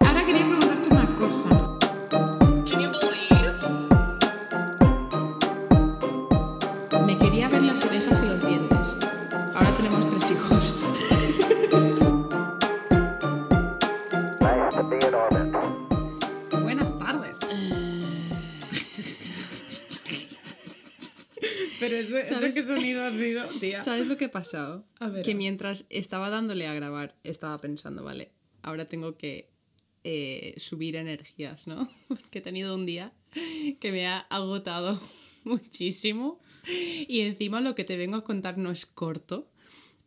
Ahora quería preguntarte una cosa. Me quería ver las orejas y los dientes. Ahora tenemos tres hijos. Pasado? A ver, que mientras estaba dándole a grabar, estaba pensando, vale, ahora tengo que eh, subir energías, ¿no? Porque he tenido un día que me ha agotado muchísimo y encima lo que te vengo a contar no es corto.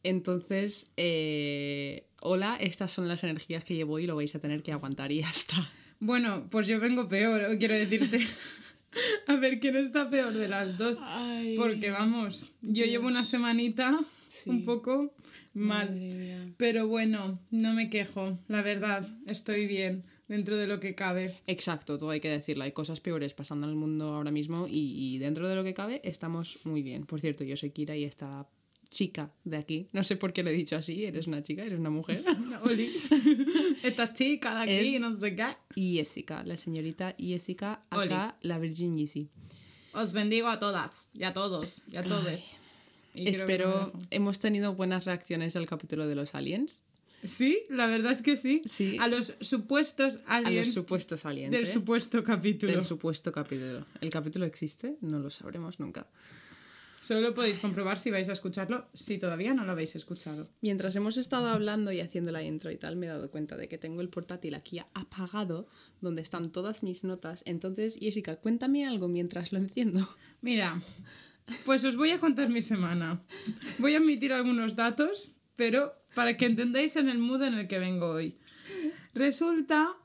Entonces, eh, hola, estas son las energías que llevo y lo vais a tener que aguantar y ya está. Bueno, pues yo vengo peor, quiero decirte. A ver quién está peor de las dos. Ay, Porque vamos, yo llevo una semanita Sí. un poco mal. Pero bueno, no me quejo, la verdad, estoy bien dentro de lo que cabe. Exacto, todo hay que decirlo. Hay cosas peores pasando en el mundo ahora mismo y, y dentro de lo que cabe estamos muy bien. Por cierto, yo soy Kira y esta chica de aquí, no sé por qué lo he dicho así, eres una chica, eres una mujer. Oli, esta chica de aquí, Es- no sé qué. Y Jessica, la señorita Jessica, Oli. acá la Virgin Yeezy. Os bendigo a todas, y a todos, y a todos. Espero, hemos tenido buenas reacciones al capítulo de los aliens. Sí, la verdad es que sí. Sí. A los supuestos A aliens los supuestos aliens. del ¿eh? supuesto capítulo. Del supuesto capítulo. ¿El capítulo existe? No lo sabremos nunca. Solo lo podéis comprobar si vais a escucharlo, si todavía no lo habéis escuchado. Mientras hemos estado hablando y haciendo la intro y tal, me he dado cuenta de que tengo el portátil aquí apagado, donde están todas mis notas. Entonces, Jessica, cuéntame algo mientras lo enciendo. Mira, pues os voy a contar mi semana. Voy a omitir algunos datos, pero para que entendáis en el mood en el que vengo hoy. Resulta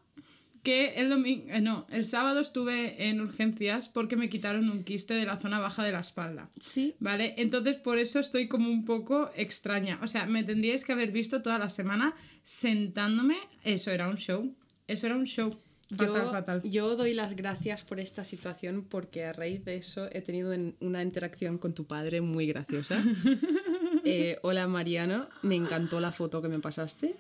que el domingo, no, el sábado estuve en urgencias porque me quitaron un quiste de la zona baja de la espalda. Sí. ¿Vale? Entonces por eso estoy como un poco extraña. O sea, me tendríais que haber visto toda la semana sentándome. Eso era un show. Eso era un show. Fatal, yo, fatal. yo doy las gracias por esta situación porque a raíz de eso he tenido en- una interacción con tu padre muy graciosa. Eh, hola Mariano, me encantó la foto que me pasaste.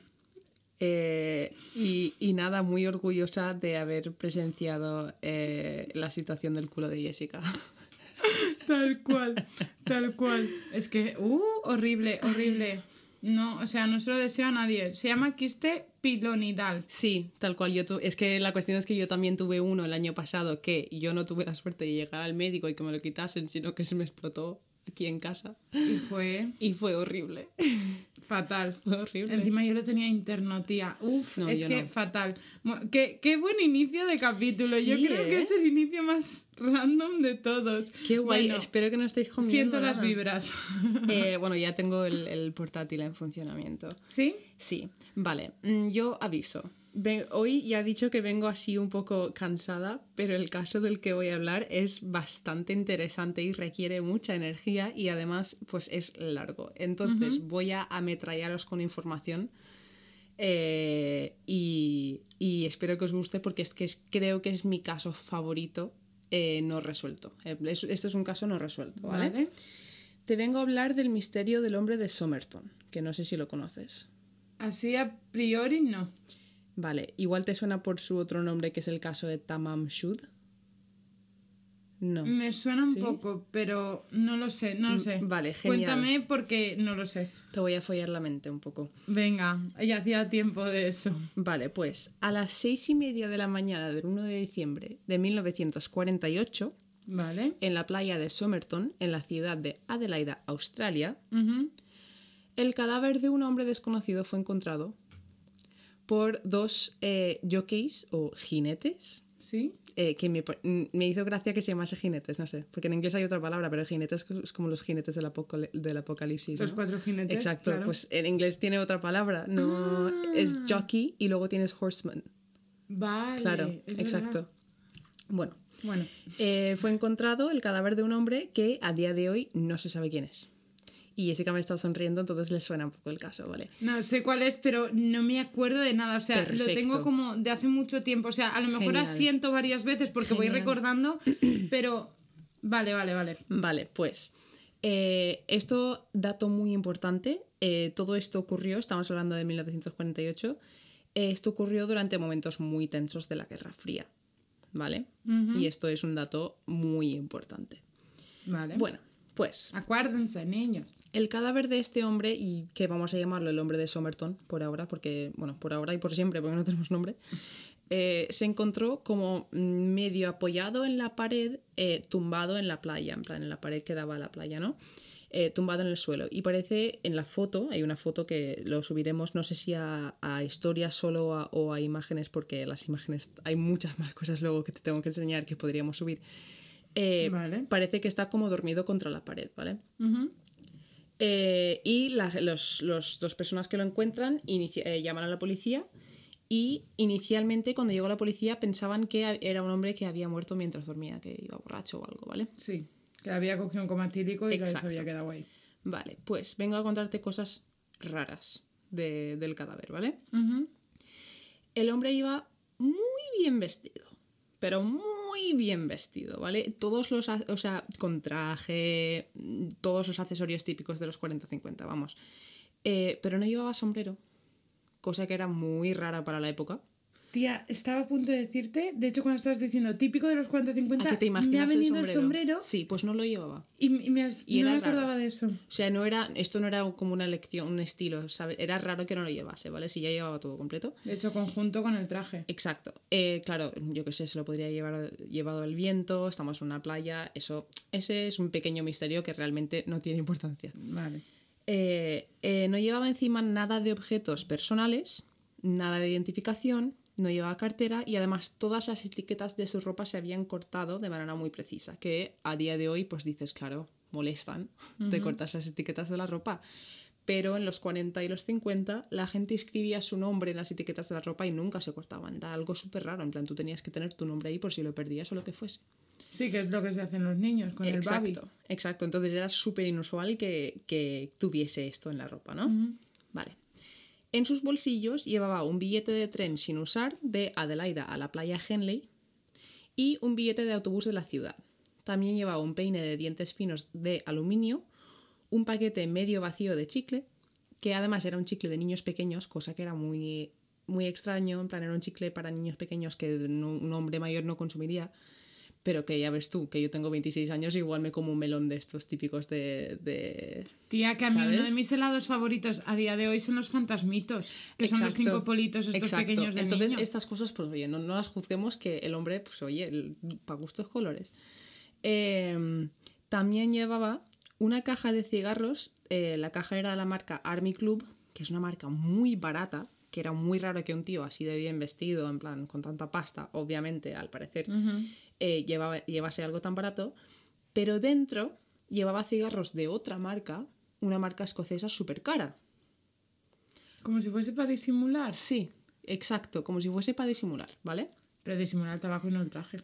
Eh, y, y nada, muy orgullosa de haber presenciado eh, la situación del culo de Jessica. Tal cual, tal cual. Es que, uh, horrible, horrible. No, o sea, no se lo deseo a nadie. Se llama quiste pilonidal. Sí, tal cual. Yo tu- es que la cuestión es que yo también tuve uno el año pasado que yo no tuve la suerte de llegar al médico y que me lo quitasen, sino que se me explotó aquí en casa. Y fue Y fue horrible. fatal. Fue horrible. Encima yo lo tenía interno, tía. Uf, No, es que no. fatal. Qué, qué buen inicio de capítulo. yo creo que ¿eh? es el inicio más random de todos. Qué guay. Bueno, Espero que no estéis comiendo. siento las vibras. Eh, bueno, ya tengo el, el portátil en funcionamiento. ¿Sí? Sí, vale. Mm, Yo aviso. Hoy ya he dicho que vengo así un poco cansada, pero el caso del que voy a hablar es bastante interesante y requiere mucha energía y además pues es largo. Entonces voy a ametrallaros con información eh, y, y espero que os guste porque es que es- creo que es mi caso favorito eh, no resuelto. Eh, es- esto es un caso no resuelto, ¿vale? Vale. Te vengo a hablar del misterio del hombre de Somerton, que no sé si lo conoces. Así a priori no. Vale, igual te suena por su otro nombre, que es el caso de Tamam Shud. No. Me suena un ¿Sí? poco, pero no lo sé, no lo Mm, sé. vale, genial. Cuéntame porque no lo sé. Te voy a follar la mente un poco. Venga, ya hacía tiempo de eso. Vale, pues a las seis y media de la mañana del 1 de diciembre de 1948, Vale. en la playa de Somerton, en la ciudad de Adelaida, Australia, el cadáver de un hombre desconocido fue encontrado por dos eh, jockeys o jinetes ¿Sí? eh, que me, me hizo gracia que se llamase jinetes, no sé, porque en inglés hay otra palabra, pero jinetes es como los jinetes del, apocali- del apocalipsis. Los ¿no? cuatro jinetes. Exacto, claro. pues en inglés tiene otra palabra, no es Ah. jockey y luego tienes horseman. Vale. Claro, es exacto. verdad. Bueno, Bueno, eh, fue encontrado el cadáver de un hombre que a día de hoy no se sabe quién es. Y Jessica me está sonriendo, entonces le suena un poco el caso, ¿vale? no sé cuál es, pero no me acuerdo de nada. O sea, lo tengo como de hace mucho tiempo. O sea, a lo mejor Genial. asiento varias veces porque voy recordando, pero. Vale, vale, vale. Vale, pues eh, esto, dato muy importante, Eh, todo esto ocurrió, estamos hablando de 1948, eh, esto ocurrió durante momentos muy tensos de la Guerra Fría, ¿vale? Y esto es un dato muy importante. Vale. Bueno, pues Acuérdense, niños. el cadáver de este hombre, y que vamos a llamarlo el hombre de Somerton por ahora, porque, bueno, por ahora y por siempre, porque no tenemos nombre, eh, se encontró como medio apoyado en la pared, eh, tumbado en la playa, en plan, en la pared que daba a la playa, ¿no? Eh, tumbado en el suelo. Y parece en la foto, hay una foto que lo subiremos, no sé si a, a historias solo a- o a imágenes, porque las imágenes, hay muchas más cosas luego que te tengo que enseñar que podríamos subir. Eh, Vale. Parece que está como dormido contra la pared, ¿vale? Eh, y la- los, los dos personas que lo encuentran inicia- eh, llaman a la policía y inicialmente cuando llegó la policía pensaban que era un hombre que había muerto mientras dormía, que iba borracho o algo, ¿vale? Sí. Que había cogido un coma tílico y que se había quedado ahí. Vale, pues vengo a contarte cosas raras de- del cadáver, ¿vale? El hombre iba muy bien vestido, pero muy bien vestido, ¿vale? Todos los, o sea, con traje, todos los accesorios típicos de los 40-50, vamos. Eh, pero no llevaba sombrero, cosa que era muy rara para la época. Tía, estaba a punto de decirte, de hecho cuando estabas diciendo típico de los 40-50, ¿A qué te imaginas me ha venido el el sombrero? Sí, pues no lo llevaba. y, y me, has- Y no me acordaba raro. de eso. O sea, no era, esto no era como una elección, un estilo, ¿sabes? Era raro que no lo llevase, ¿vale? Si ya llevaba todo completo. De hecho, conjunto con el traje. Exacto. Eh, claro, yo que sé, se lo podría llevar llevado el viento, estamos en una playa, eso, ese es un pequeño misterio que realmente no tiene importancia. Vale. Eh, eh, no llevaba encima nada de objetos personales, nada de identificación, no llevaba cartera y además todas las etiquetas de su ropa se habían cortado de manera muy precisa, que a día de hoy pues dices, claro, molestan, te cortas las etiquetas de la ropa. Pero en los 40 y los 50 la gente escribía su nombre en las etiquetas de la ropa y nunca se cortaban. Era algo súper raro. En plan, tú tenías que tener tu nombre ahí por si lo perdías o lo que fuese. Sí, que es lo que se hacen los niños con el babi. Exacto, exacto. Entonces era súper inusual que, que tuviese esto en la ropa, ¿no? Vale. En sus bolsillos llevaba un billete de tren sin usar de Adelaida a la playa Henley y un billete de autobús de la ciudad. También llevaba un peine de dientes finos de aluminio, un paquete medio vacío de chicle, que además era un chicle de niños pequeños, cosa que era muy, muy extraño, en plan era un chicle para niños pequeños que un hombre mayor no consumiría, pero que ya ves tú, que yo tengo 26 años, igual me como un melón de estos típicos de... de... Tía, que a mí uno ¿Sabes? de mis helados favoritos a día de hoy son los fantasmitos, que son los Exacto, cinco politos estos exacto. pequeños de Entonces, niño. estas cosas, pues oye, no, no las juzguemos que el hombre, pues oye, para gustos colores. Eh, también llevaba una caja de cigarros, eh, la caja era de la marca Army Club, que es una marca muy barata, que era muy raro que un tío así de bien vestido, en plan, con tanta pasta, obviamente, al parecer, eh, llevaba, llevase algo tan barato, pero dentro llevaba cigarros de otra marca, una marca escocesa súper cara. Como si fuese para disimular. Sí, exacto, como si fuese para disimular, ¿vale? Pero disimular el tabaco y no el traje.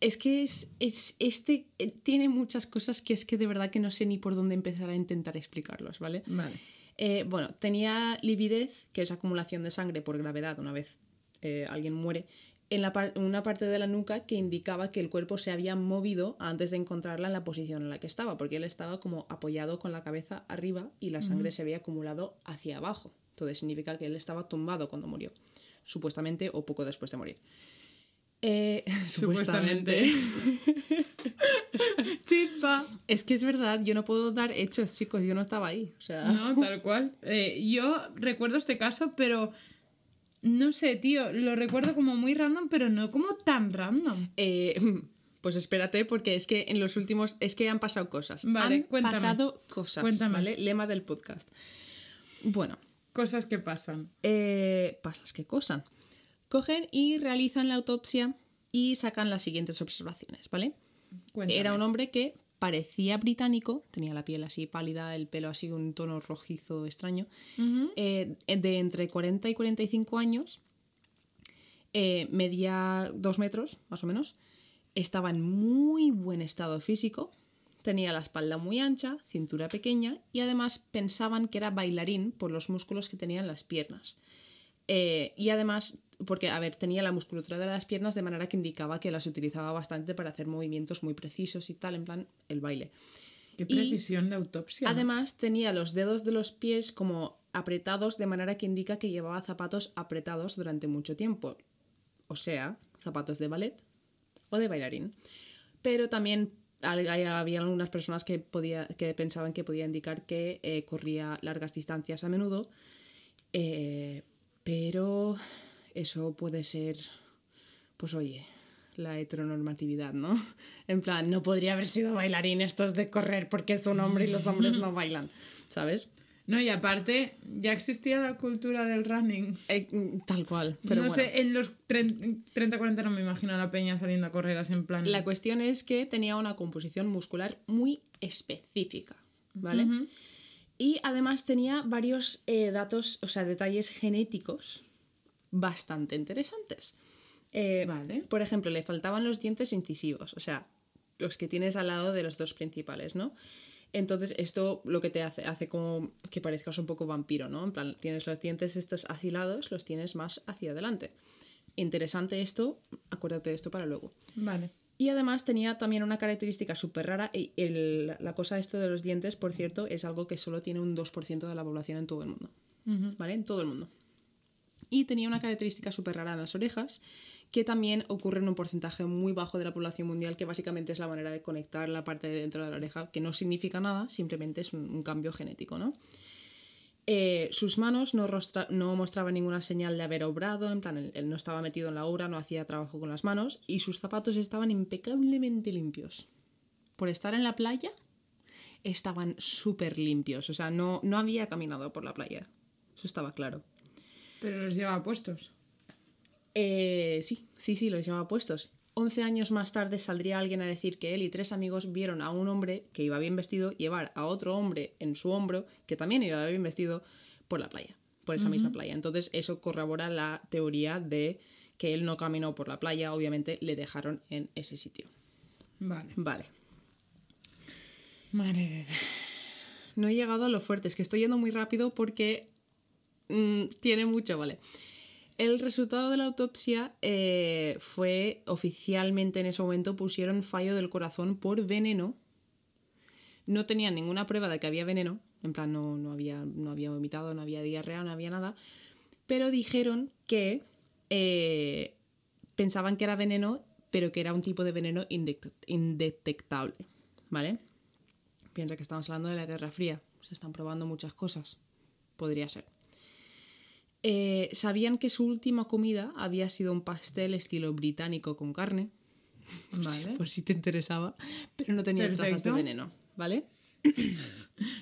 Es que es, es- este eh, tiene muchas cosas que es que de verdad que no sé ni por dónde empezar a intentar explicarlos, ¿vale? Vale. Eh, bueno, tenía lividez, que es acumulación de sangre por gravedad una vez eh, alguien muere, en la par- una parte de la nuca que indicaba que el cuerpo se había movido antes de encontrarla en la posición en la que estaba, porque él estaba como apoyado con la cabeza arriba y la sangre se había acumulado hacia abajo. Entonces significa que él estaba tumbado cuando murió, supuestamente o poco después de morir. Eh, Supuestamente. Chispa. Es que es verdad, yo no puedo dar hechos, chicos, yo no estaba ahí. O sea, No, tal cual. Eh, yo recuerdo este caso, pero no sé, tío, lo recuerdo como muy random, pero no como tan random. eh, pues espérate, porque es que en los últimos. Es que han pasado cosas. Vale, han cuéntame. pasado cosas. Cuéntame. ¿vale? Lema del podcast. Bueno, Cosas que pasan. eh, pasas qué cosa. Cogen y realizan la autopsia y sacan las siguientes observaciones, ¿vale? Cuéntame. Era un hombre que parecía británico, tenía la piel así pálida, el pelo así un tono rojizo extraño, eh, de entre 40 y 45 años, eh, medía dos metros más o menos, estaba en muy buen estado físico, tenía la espalda muy ancha, cintura pequeña y además pensaban que era bailarín por los músculos que tenía en las piernas. Eh, y además, porque, a ver, tenía la musculatura de las piernas de manera que indicaba que las utilizaba bastante para hacer movimientos muy precisos y tal, en plan, el baile. Qué Y- precisión de autopsia. Además, tenía los dedos de los pies como apretados de manera que indica que llevaba zapatos apretados durante mucho tiempo. O sea, zapatos de ballet o de bailarín. Pero también había algunas personas que, podía, que pensaban que podía indicar que eh, corría largas distancias a menudo. Eh, pero eso puede ser, pues oye, la heteronormatividad, ¿no? En plan, no podría haber sido bailarín, esto es de correr porque es un hombre y los hombres no bailan, ¿sabes? No, y aparte, ya existía la cultura del running. Eh, mm, tal cual, pero no bueno. sé, en los 30-40 no me imagino a la peña saliendo a correr así en plan. La cuestión es que tenía una composición muscular muy específica, ¿vale? Y además tenía varios eh, datos, o sea, detalles genéticos bastante interesantes. Eh, Vale. Por ejemplo, le faltaban los dientes incisivos, o sea, los que tienes al lado de los dos principales, ¿no? Entonces, esto lo que te hace, hace como que parezcas un poco vampiro, ¿no? En plan, tienes los dientes estos afilados, los tienes más hacia adelante. Interesante esto, acuérdate de esto para luego. Vale. Y además tenía también una característica súper rara. y el- la cosa esto de los dientes, por cierto, es algo que solo tiene un 2% de la población en todo el mundo. ¿Vale? En todo el mundo. Y tenía una característica súper rara en las orejas, que también ocurre en un porcentaje muy bajo de la población mundial, que básicamente es la manera de conectar la parte de dentro de la oreja, que no significa nada, simplemente es un, cambio genético, ¿no? Eh, sus manos no mostraban ninguna señal de haber obrado, en plan, él, él no estaba metido en la obra, no hacía trabajo con las manos, y sus zapatos estaban impecablemente limpios. Por estar en la playa, estaban súper limpios, o sea, no, no había caminado por la playa, eso estaba claro. Pero los llevaba puestos. Eh, sí, sí, sí, los llevaba puestos. 11 años más tarde saldría alguien a decir que él y tres amigos vieron a un hombre que iba bien vestido llevar a otro hombre en su hombro que también iba bien vestido por la playa, por esa misma playa. Entonces eso corrobora la teoría de que él no caminó por la playa, obviamente le dejaron en ese sitio. Vale. Vale. Madre. No he llegado a lo fuerte, es que estoy yendo muy rápido porque mm, tiene mucho, ¿vale? El resultado de la autopsia eh, fue oficialmente en ese momento pusieron fallo del corazón por veneno. No tenían ninguna prueba de que había veneno, en plan no, no, había, no había vomitado, no había diarrea, no había nada, pero dijeron que eh, pensaban que era veneno, pero que era un tipo de veneno indetec- indetectable, ¿vale? Piensa que estamos hablando de la Guerra Fría. Se están probando muchas cosas. Podría ser. Eh, Sabían que su última comida había sido un pastel estilo británico con carne. Por si- Vale. por si te interesaba. Pero no tenía trazas de veneno. ¿Vale?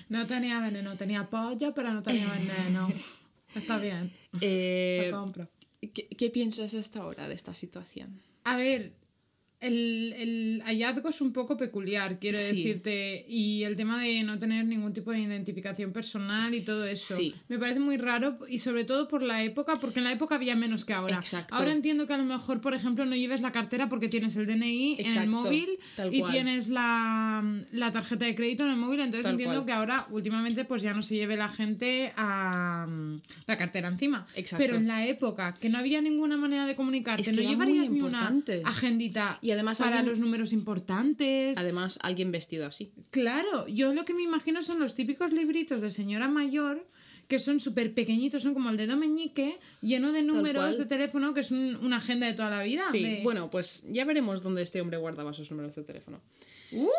No tenía veneno, tenía pollo, pero no tenía veneno. Está bien. Eh, Lo compro. ¿qué, qué piensas hasta ahora de esta situación? A ver, el, el hallazgo es un poco peculiar, quiero Sí. decirte. Y el tema de no tener ningún tipo de identificación personal y todo eso. Sí. Me parece muy raro y sobre todo por la época, porque en la época había menos que ahora. Exacto. Ahora entiendo que a lo mejor, por ejemplo, no lleves la cartera porque tienes el DNI en el móvil tal y cual. tienes la, la tarjeta de crédito en el móvil. Entonces Tal entiendo cual. que ahora últimamente pues ya no se lleve la gente a la cartera encima. Exacto. Pero en la época que no había ninguna manera de comunicarte, Es que no llevarías ni una agendita Y además para alguien- los números importantes. Además, alguien vestido así. Claro, yo lo que me imagino son los típicos libritos de señora mayor que son súper pequeñitos, son como el dedo meñique, lleno de números de teléfono, que es un- una agenda de toda la vida. Sí, de- bueno, pues ya veremos dónde este hombre guardaba sus números de teléfono. Uh,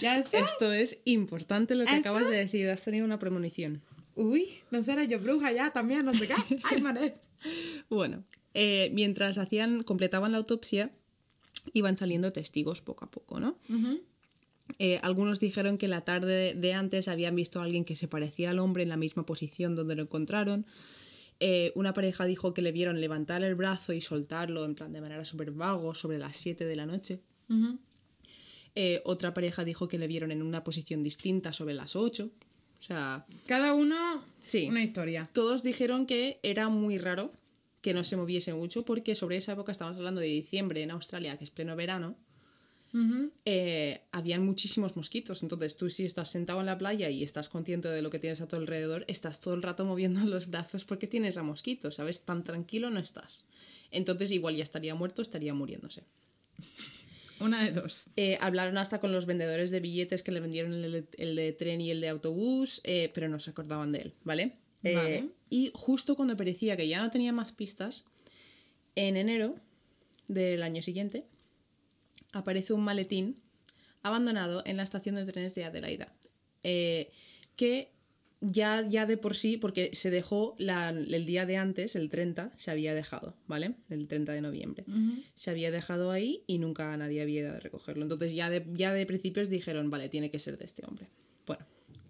¿Ya sé? Esto es importante lo que ¿Eso? acabas de decir. Has tenido una premonición. Uy, no será yo bruja ya también, no sé qué. Ay, madre. Bueno, eh, mientras hacían, completaban la autopsia, iban saliendo testigos poco a poco, ¿no? Eh, algunos dijeron que la tarde de antes habían visto a alguien que se parecía al hombre en la misma posición donde lo encontraron. Eh, una pareja dijo que le vieron levantar el brazo y soltarlo en plan de manera súper vago sobre las 7 de la noche. Eh, otra pareja dijo que le vieron en una posición distinta sobre las 8. O sea, Cada uno Sí. una historia. todos dijeron que era muy raro que no se moviese mucho porque sobre esa época, estamos hablando de diciembre en Australia, que es pleno verano, Ujú. eh, habían muchísimos mosquitos. Entonces tú si estás sentado en la playa y estás consciente de lo que tienes a tu alrededor, estás todo el rato moviendo los brazos porque tienes a mosquitos, ¿sabes? Tan tranquilo no estás. Entonces igual ya estaría muerto, estaría muriéndose. Una de dos. Eh, hablaron hasta con los vendedores de billetes que le vendieron el, el de tren y el de autobús, eh, pero no se acordaban de él, ¿vale? Eh, Vale. Y justo cuando parecía que ya no tenía más pistas, en enero del año siguiente, aparece un maletín abandonado en la estación de trenes de Adelaida, eh, que ya, ya de por sí, porque se dejó la- el día de antes, el 30, se había dejado, ¿vale? El 30 de noviembre. Se había dejado ahí y nunca nadie había ido a recogerlo. Entonces ya de, ya de principios dijeron, vale, tiene que ser de este hombre. Bueno,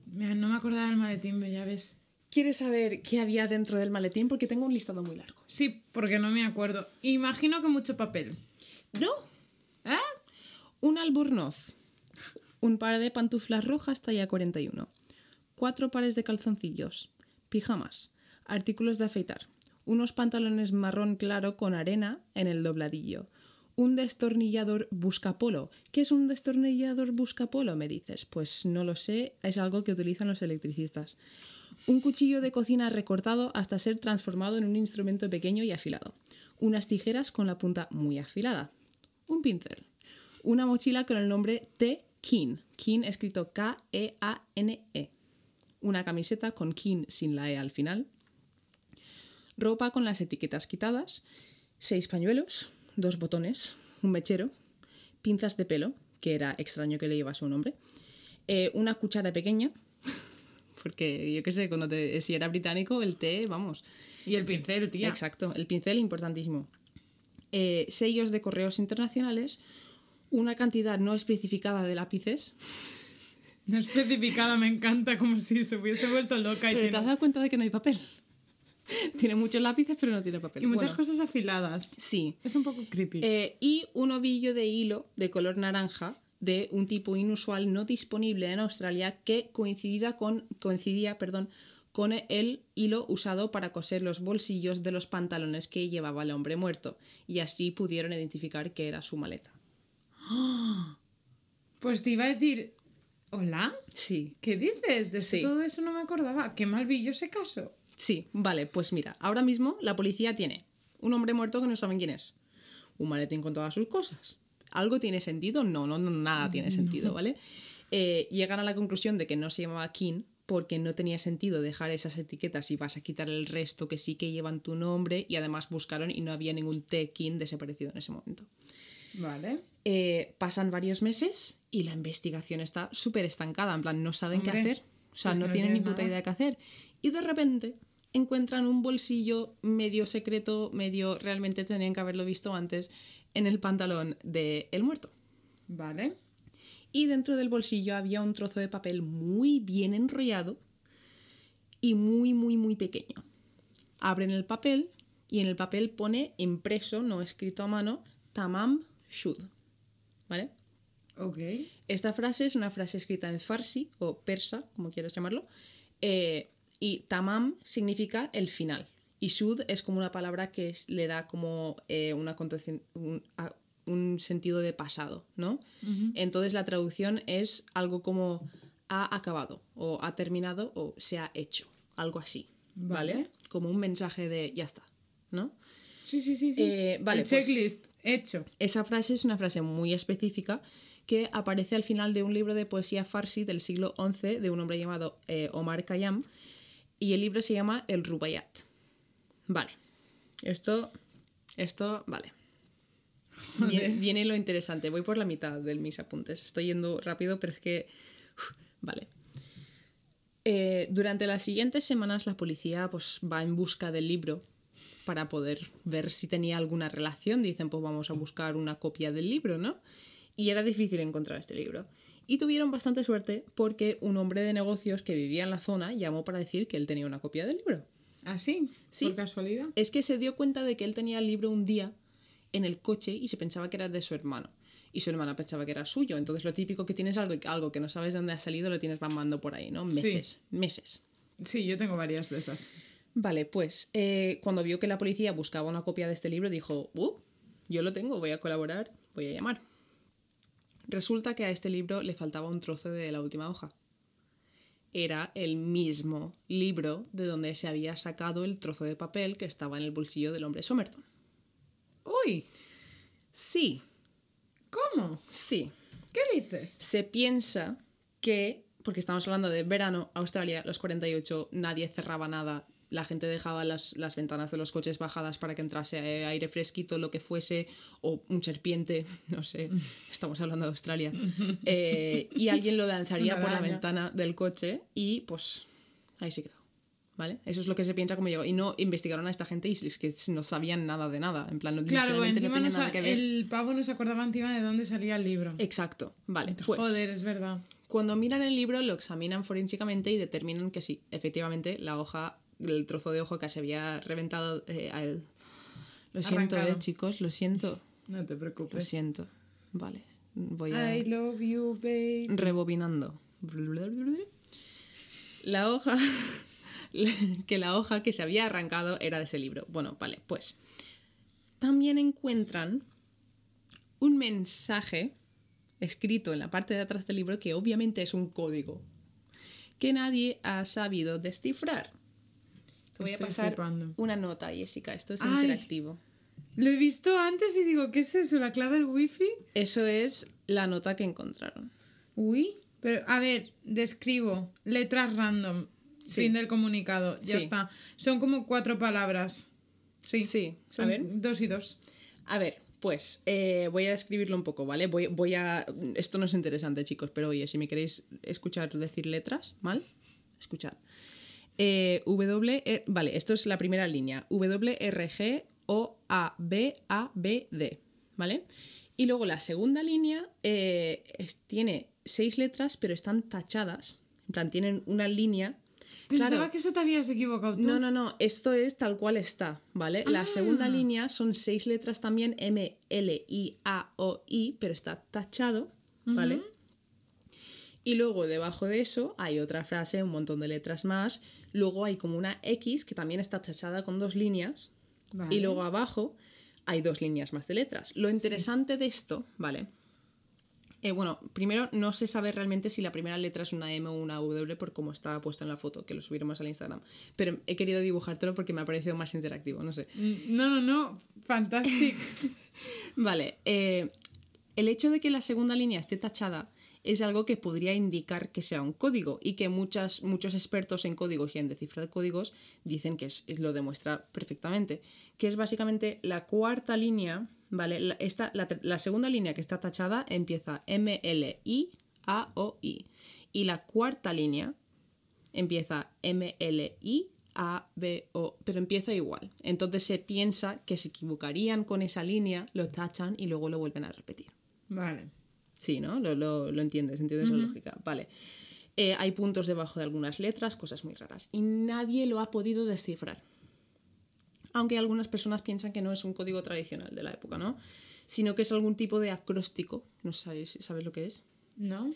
Mira, no me acordaba del maletín, pero ya ves. ¿Quieres saber qué había dentro del maletín? Porque tengo un listado muy largo. Sí, porque no me acuerdo. Imagino que mucho papel. ¡No! ¿Eh? Un albornoz, un par de pantuflas rojas talla 41, cuatro pares de calzoncillos, pijamas, artículos de afeitar, unos pantalones marrón claro con arena en el dobladillo, un destornillador buscapolo. ¿Qué es un destornillador buscapolo? Me dices. Pues no lo sé, es algo que utilizan los electricistas. Un cuchillo de cocina recortado hasta ser transformado en un instrumento pequeño y afilado. Unas tijeras con la punta muy afilada. Un pincel. Una mochila con el nombre T. Keen. Keen escrito K-E-A-N-E. Una camiseta con Keen sin la E al final. Ropa con las etiquetas quitadas. Seis pañuelos. Dos botones. Un mechero. Pinzas de pelo, que era extraño que le llevase un hombre. eh, una cuchara pequeña. Porque yo qué sé, cuando te- si era británico, el té, vamos. Y el pincel, tía. Exacto, el pincel importantísimo. Eh, sellos de correos internacionales, una cantidad no especificada de lápices. No especificada, me encanta, como si se hubiese vuelto loca y, Pero te has dado cuenta de que no hay papel. tiene muchos lápices, pero no tiene papel. y muchas Bueno, cosas afiladas. Sí. Es un poco creepy. Eh, y un ovillo de hilo de color naranja de un tipo inusual no disponible en Australia que coincidía con, coincidía, perdón, con el hilo usado para coser los bolsillos de los pantalones que llevaba el hombre muerto y así pudieron identificar que era su maleta. Pues te iba a decir, ¿hola? Sí. ¿Qué dices? De Sí. todo eso no me acordaba. Qué mal vi yo ese caso. Sí, vale, pues mira, ahora mismo la policía tiene un hombre muerto que no saben quién es, un maletín con todas sus cosas. ¿Algo tiene sentido? No, no, no nada tiene sentido, ¿vale? Eh, llegan a la conclusión de que no se llamaba King porque no tenía sentido dejar esas etiquetas y vas a quitar el resto que sí que llevan tu nombre y además buscaron y no había ningún T King desaparecido en ese momento. Vale. Eh, pasan varios meses y la investigación está súper estancada, en plan, no saben qué hacer, o sea, no tienen ni puta nada. idea qué hacer. Y de repente encuentran un bolsillo medio secreto, medio realmente tenían que haberlo visto antes, en el pantalón del el muerto. Vale. Y dentro del bolsillo había un trozo de papel muy bien enrollado y muy, muy, muy pequeño. Abren el papel y en el papel pone impreso, no escrito a mano, Tamam Shud. ¿Vale? Ok. Esta frase es una frase escrita en farsi o persa, como quieras llamarlo, eh, y tamam significa el final. Y shud es como una palabra que es- le da como eh, una un, a- un sentido de pasado, ¿no? Entonces la traducción es algo como ha acabado, o ha terminado, o se ha hecho, algo así, ¿vale? Vale. Como un mensaje de ya está, ¿no? Sí, sí, sí. sí. Eh, vale, El pues- checklist, hecho. Esa frase es una frase muy específica que aparece al final de un libro de poesía farsi del siglo XI de un hombre llamado eh, Omar Khayyam y el libro se llama El Rubaiyat. Vale. Esto, esto, vale. Viene, viene lo interesante. Voy por la mitad de mis apuntes. Estoy yendo rápido, pero es que... uf, vale. Eh, durante las siguientes semanas la policía pues, va en busca del libro para poder ver si tenía alguna relación. Dicen, pues vamos a buscar una copia del libro, ¿no? Y era difícil encontrar este libro. Y tuvieron bastante suerte porque un hombre de negocios que vivía en la zona llamó para decir que él tenía una copia del libro. ¿Así? Sí. ¿Por casualidad? Es que se dio cuenta de que él tenía el libro un día en el coche y se pensaba que era de su hermano. Y su hermana pensaba que era suyo. Entonces lo típico que tienes algo, algo que no sabes de dónde ha salido lo tienes mamando por ahí, ¿no? Sí. Meses, meses. Sí, yo tengo varias de esas. Vale, pues eh, cuando vio que la policía buscaba una copia de este libro, dijo, uh, yo lo tengo, voy a colaborar, voy a llamar. Resulta que a este libro le faltaba un trozo de la última hoja. Era el mismo libro de donde se había sacado el trozo de papel que estaba en el bolsillo del hombre Somerton. ¡Uy! Sí, ¿Cómo? Sí. ¿Qué dices? Se piensa que, porque estamos hablando de verano, Australia, los 48, nadie cerraba nada, la gente dejaba las, las ventanas de los coches bajadas para que entrase aire fresquito, lo que fuese, o un serpiente, no sé, estamos hablando de Australia, eh, y alguien lo lanzaría por la ventana del coche y pues ahí se quedó. ¿Vale? Eso es lo que se piensa como llegó. Y no investigaron a esta gente y es que no sabían nada de nada. En plan, no, Claro, encima no no nada que ver. el pavo no se acordaba encima de dónde salía el libro. Exacto. Vale. Pues, Joder, es verdad. Cuando miran el libro, lo examinan forensicamente y determinan que sí, efectivamente, la hoja, el trozo de hoja que se había reventado eh, a él. Lo siento, Arrancado. eh, chicos, lo siento. No te Lo preocupes. siento. Vale. Voy a. I love you, babe. rebobinando. La hoja. que la hoja que se había arrancado era de ese libro. Bueno, vale, pues. También encuentran un mensaje escrito en la parte de atrás del libro que obviamente es un código que nadie ha sabido descifrar. Te voy a pasar flipando. una nota, Jessica. Esto es Ay. interactivo. Lo he visto antes y digo, ¿qué es eso? ¿La clave del wifi? Eso es la nota que encontraron. Uy. Pero, a ver, describo. Letras random. Sí. Fin del comunicado. Ya Sí. está. Son como cuatro palabras. Sí. Sí, a Son ver. dos y dos. A ver, pues eh, voy a describirlo un poco, ¿vale? Voy, voy a. Esto no es interesante, chicos, pero oye, si me queréis escuchar decir letras, ¿mal? Escuchad. Eh, w, E- vale, esto es la primera línea. W, R, G, O, A, B, A, B, D, ¿vale? Y luego la segunda línea eh, es- tiene seis letras, pero están tachadas. En plan, tienen una línea. Pensaba Claro, que eso te habías equivocado tú. no, no, no, esto es tal cual está, ¿vale? La Ah. segunda línea son seis letras también, M, L, I, A, O, I, pero está tachado, ¿vale? Y luego debajo de eso hay otra frase, un montón de letras más. Luego hay como una X que también está tachada con dos líneas. Vale. Y luego abajo hay dos líneas más de letras. Lo interesante de esto, ¿vale? Eh, bueno, primero no se sabe realmente si la primera letra es una M o una W por cómo está puesta en la foto, que lo subiremos al Instagram. Pero he querido dibujártelo porque me ha parecido más interactivo, no sé. Mm, No, no, no. Fantástico. Vale, eh, el hecho de que la segunda línea esté tachada es algo que podría indicar que sea un código y que muchas, muchos expertos en códigos y en descifrar códigos dicen que es- lo demuestra perfectamente. Que es básicamente la cuarta línea, ¿vale? La, esta, la, segunda línea que está tachada empieza M, L, I, A, O, I. Y la cuarta línea empieza M, L, I, A, B, O, pero empieza igual. Entonces se piensa que se equivocarían con esa línea, lo tachan y luego lo vuelven a repetir. Vale. Sí, ¿no? Lo, lo- lo entiendes, entiendes la lógica. Vale. Eh, hay puntos debajo de algunas letras, cosas muy raras. Y nadie lo ha podido descifrar. Aunque algunas personas piensan que no es un código tradicional de la época, ¿no? Sino que es algún tipo de acróstico. No sabéis, ¿sabes lo que es? ¿No?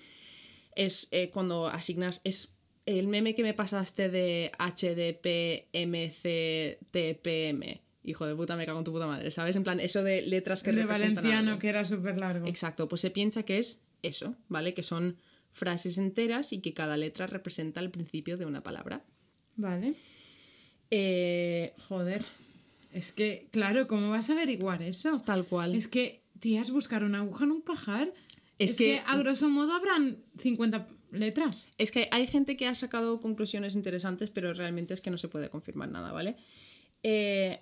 es eh, cuando asignas. Es el meme que me pasaste de HDP, MC, TPM. Hijo de puta, me cago en tu puta madre, ¿sabes? En plan, eso de letras que de representan valenciano, algo. que era súper largo. Exacto, pues se piensa que es eso, ¿vale? Que son frases enteras y que cada letra representa el principio de una palabra. Vale. Eh, Joder. Es que, claro, ¿cómo vas a averiguar eso? tal cual. Es que, tías, buscar una aguja en un pajar. Es Es, que, que- a grosso modo habrán 50 letras. Es que hay gente que ha sacado conclusiones interesantes, pero realmente es que no se puede confirmar nada, ¿vale? Eh,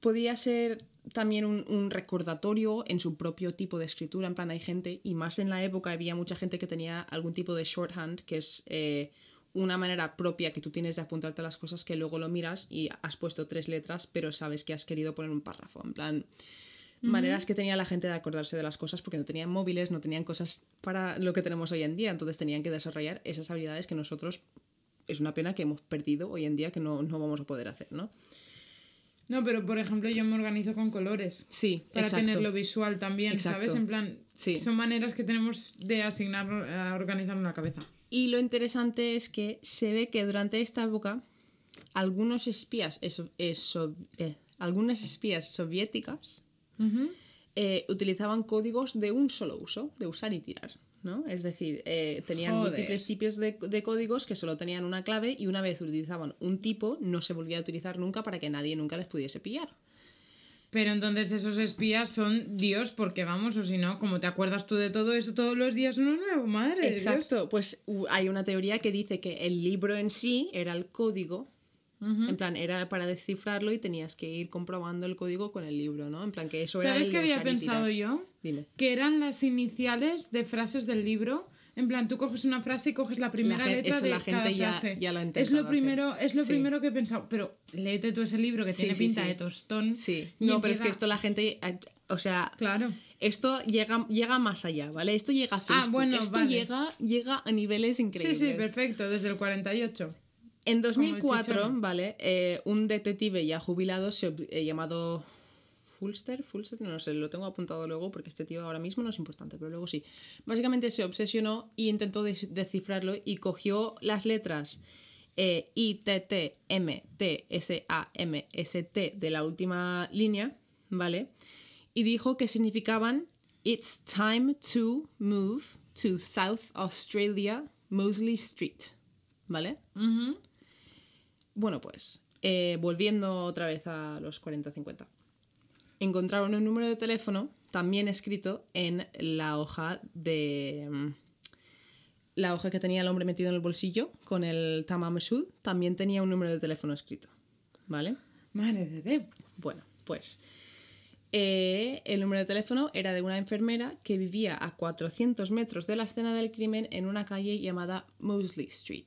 podría ser también un, un recordatorio en su propio tipo de escritura. En plan, hay gente, y más en la época había mucha gente que tenía algún tipo de shorthand, que es eh, una manera propia que tú tienes de apuntarte las cosas que luego lo miras y has puesto tres letras, pero sabes que has querido poner un párrafo. En plan, maneras que tenía la gente de acordarse de las cosas porque no tenían móviles, no tenían cosas para lo que tenemos hoy en día, entonces tenían que desarrollar esas habilidades que nosotros es una pena que hemos perdido hoy en día que no, no vamos a poder hacer, ¿no? No, pero por ejemplo, yo me organizo con colores. Sí, Para exacto. tenerlo visual también, Exacto. ¿sabes? En plan, Sí. son maneras que tenemos de asignar a organizar la cabeza. Y lo interesante es que se ve que durante esta época algunos espías, eso- eso- eh, algunas espías soviéticas eh, utilizaban códigos de un solo uso, de usar y tirar. ¿No? Es decir, eh, tenían Joder. múltiples tipos de, de códigos que solo tenían una clave y una vez utilizaban un tipo no se volvía a utilizar nunca para que nadie nunca les pudiese pillar. Pero entonces esos espías son Dios, porque vamos, o si no, como te acuerdas tú de todo eso todos los días, uno nuevo, madre. de Dios. Exacto, pues hay una teoría que dice que el libro en sí era el código. En plan, era para descifrarlo y tenías que ir comprobando el código con el libro, ¿no? En plan, que eso era ¿Sabes qué había pensado yo? Dime. Que eran las iniciales de frases del libro. En plan, tú coges una frase y coges la primera letra eso de la gente cada ya- frase. ya lo es lo primero, es lo Sí. primero que he pensado. Pero léete tú ese libro que Sí, tiene sí, pinta sí. de tostón. Sí. No, pero es que esto la gente. O sea, Claro. esto llega, llega más allá, ¿vale? Esto llega a Facebook. Ah, bueno, esto vale. llega, llega a niveles Sí, increíbles. sí, perfecto, desde el 48. En el 2004, chichón. ¿vale? Eh, un detective ya jubilado se, eh, llamado Fulster, Fulster, no sé, lo tengo apuntado luego porque este tío ahora mismo no es importante, pero luego sí. Básicamente se obsesionó y intentó des- descifrarlo y cogió las letras eh, I, T, T, M, T, S, A, M, S, T de la última línea, ¿vale? Y dijo que significaban It's time to move to South Australia, Mosley Street, ¿vale? Bueno, pues, eh, volviendo otra vez a los 40-50. Encontraron un número de teléfono también escrito en la hoja de... mm, La hoja que tenía el hombre metido en el bolsillo con el Tamam Sud también tenía un número de teléfono escrito. ¿Vale? Madre de Dios. Bueno, pues eh, el número de teléfono era de una enfermera que vivía a 400 metros de la escena del crimen en una calle llamada Mosley Street.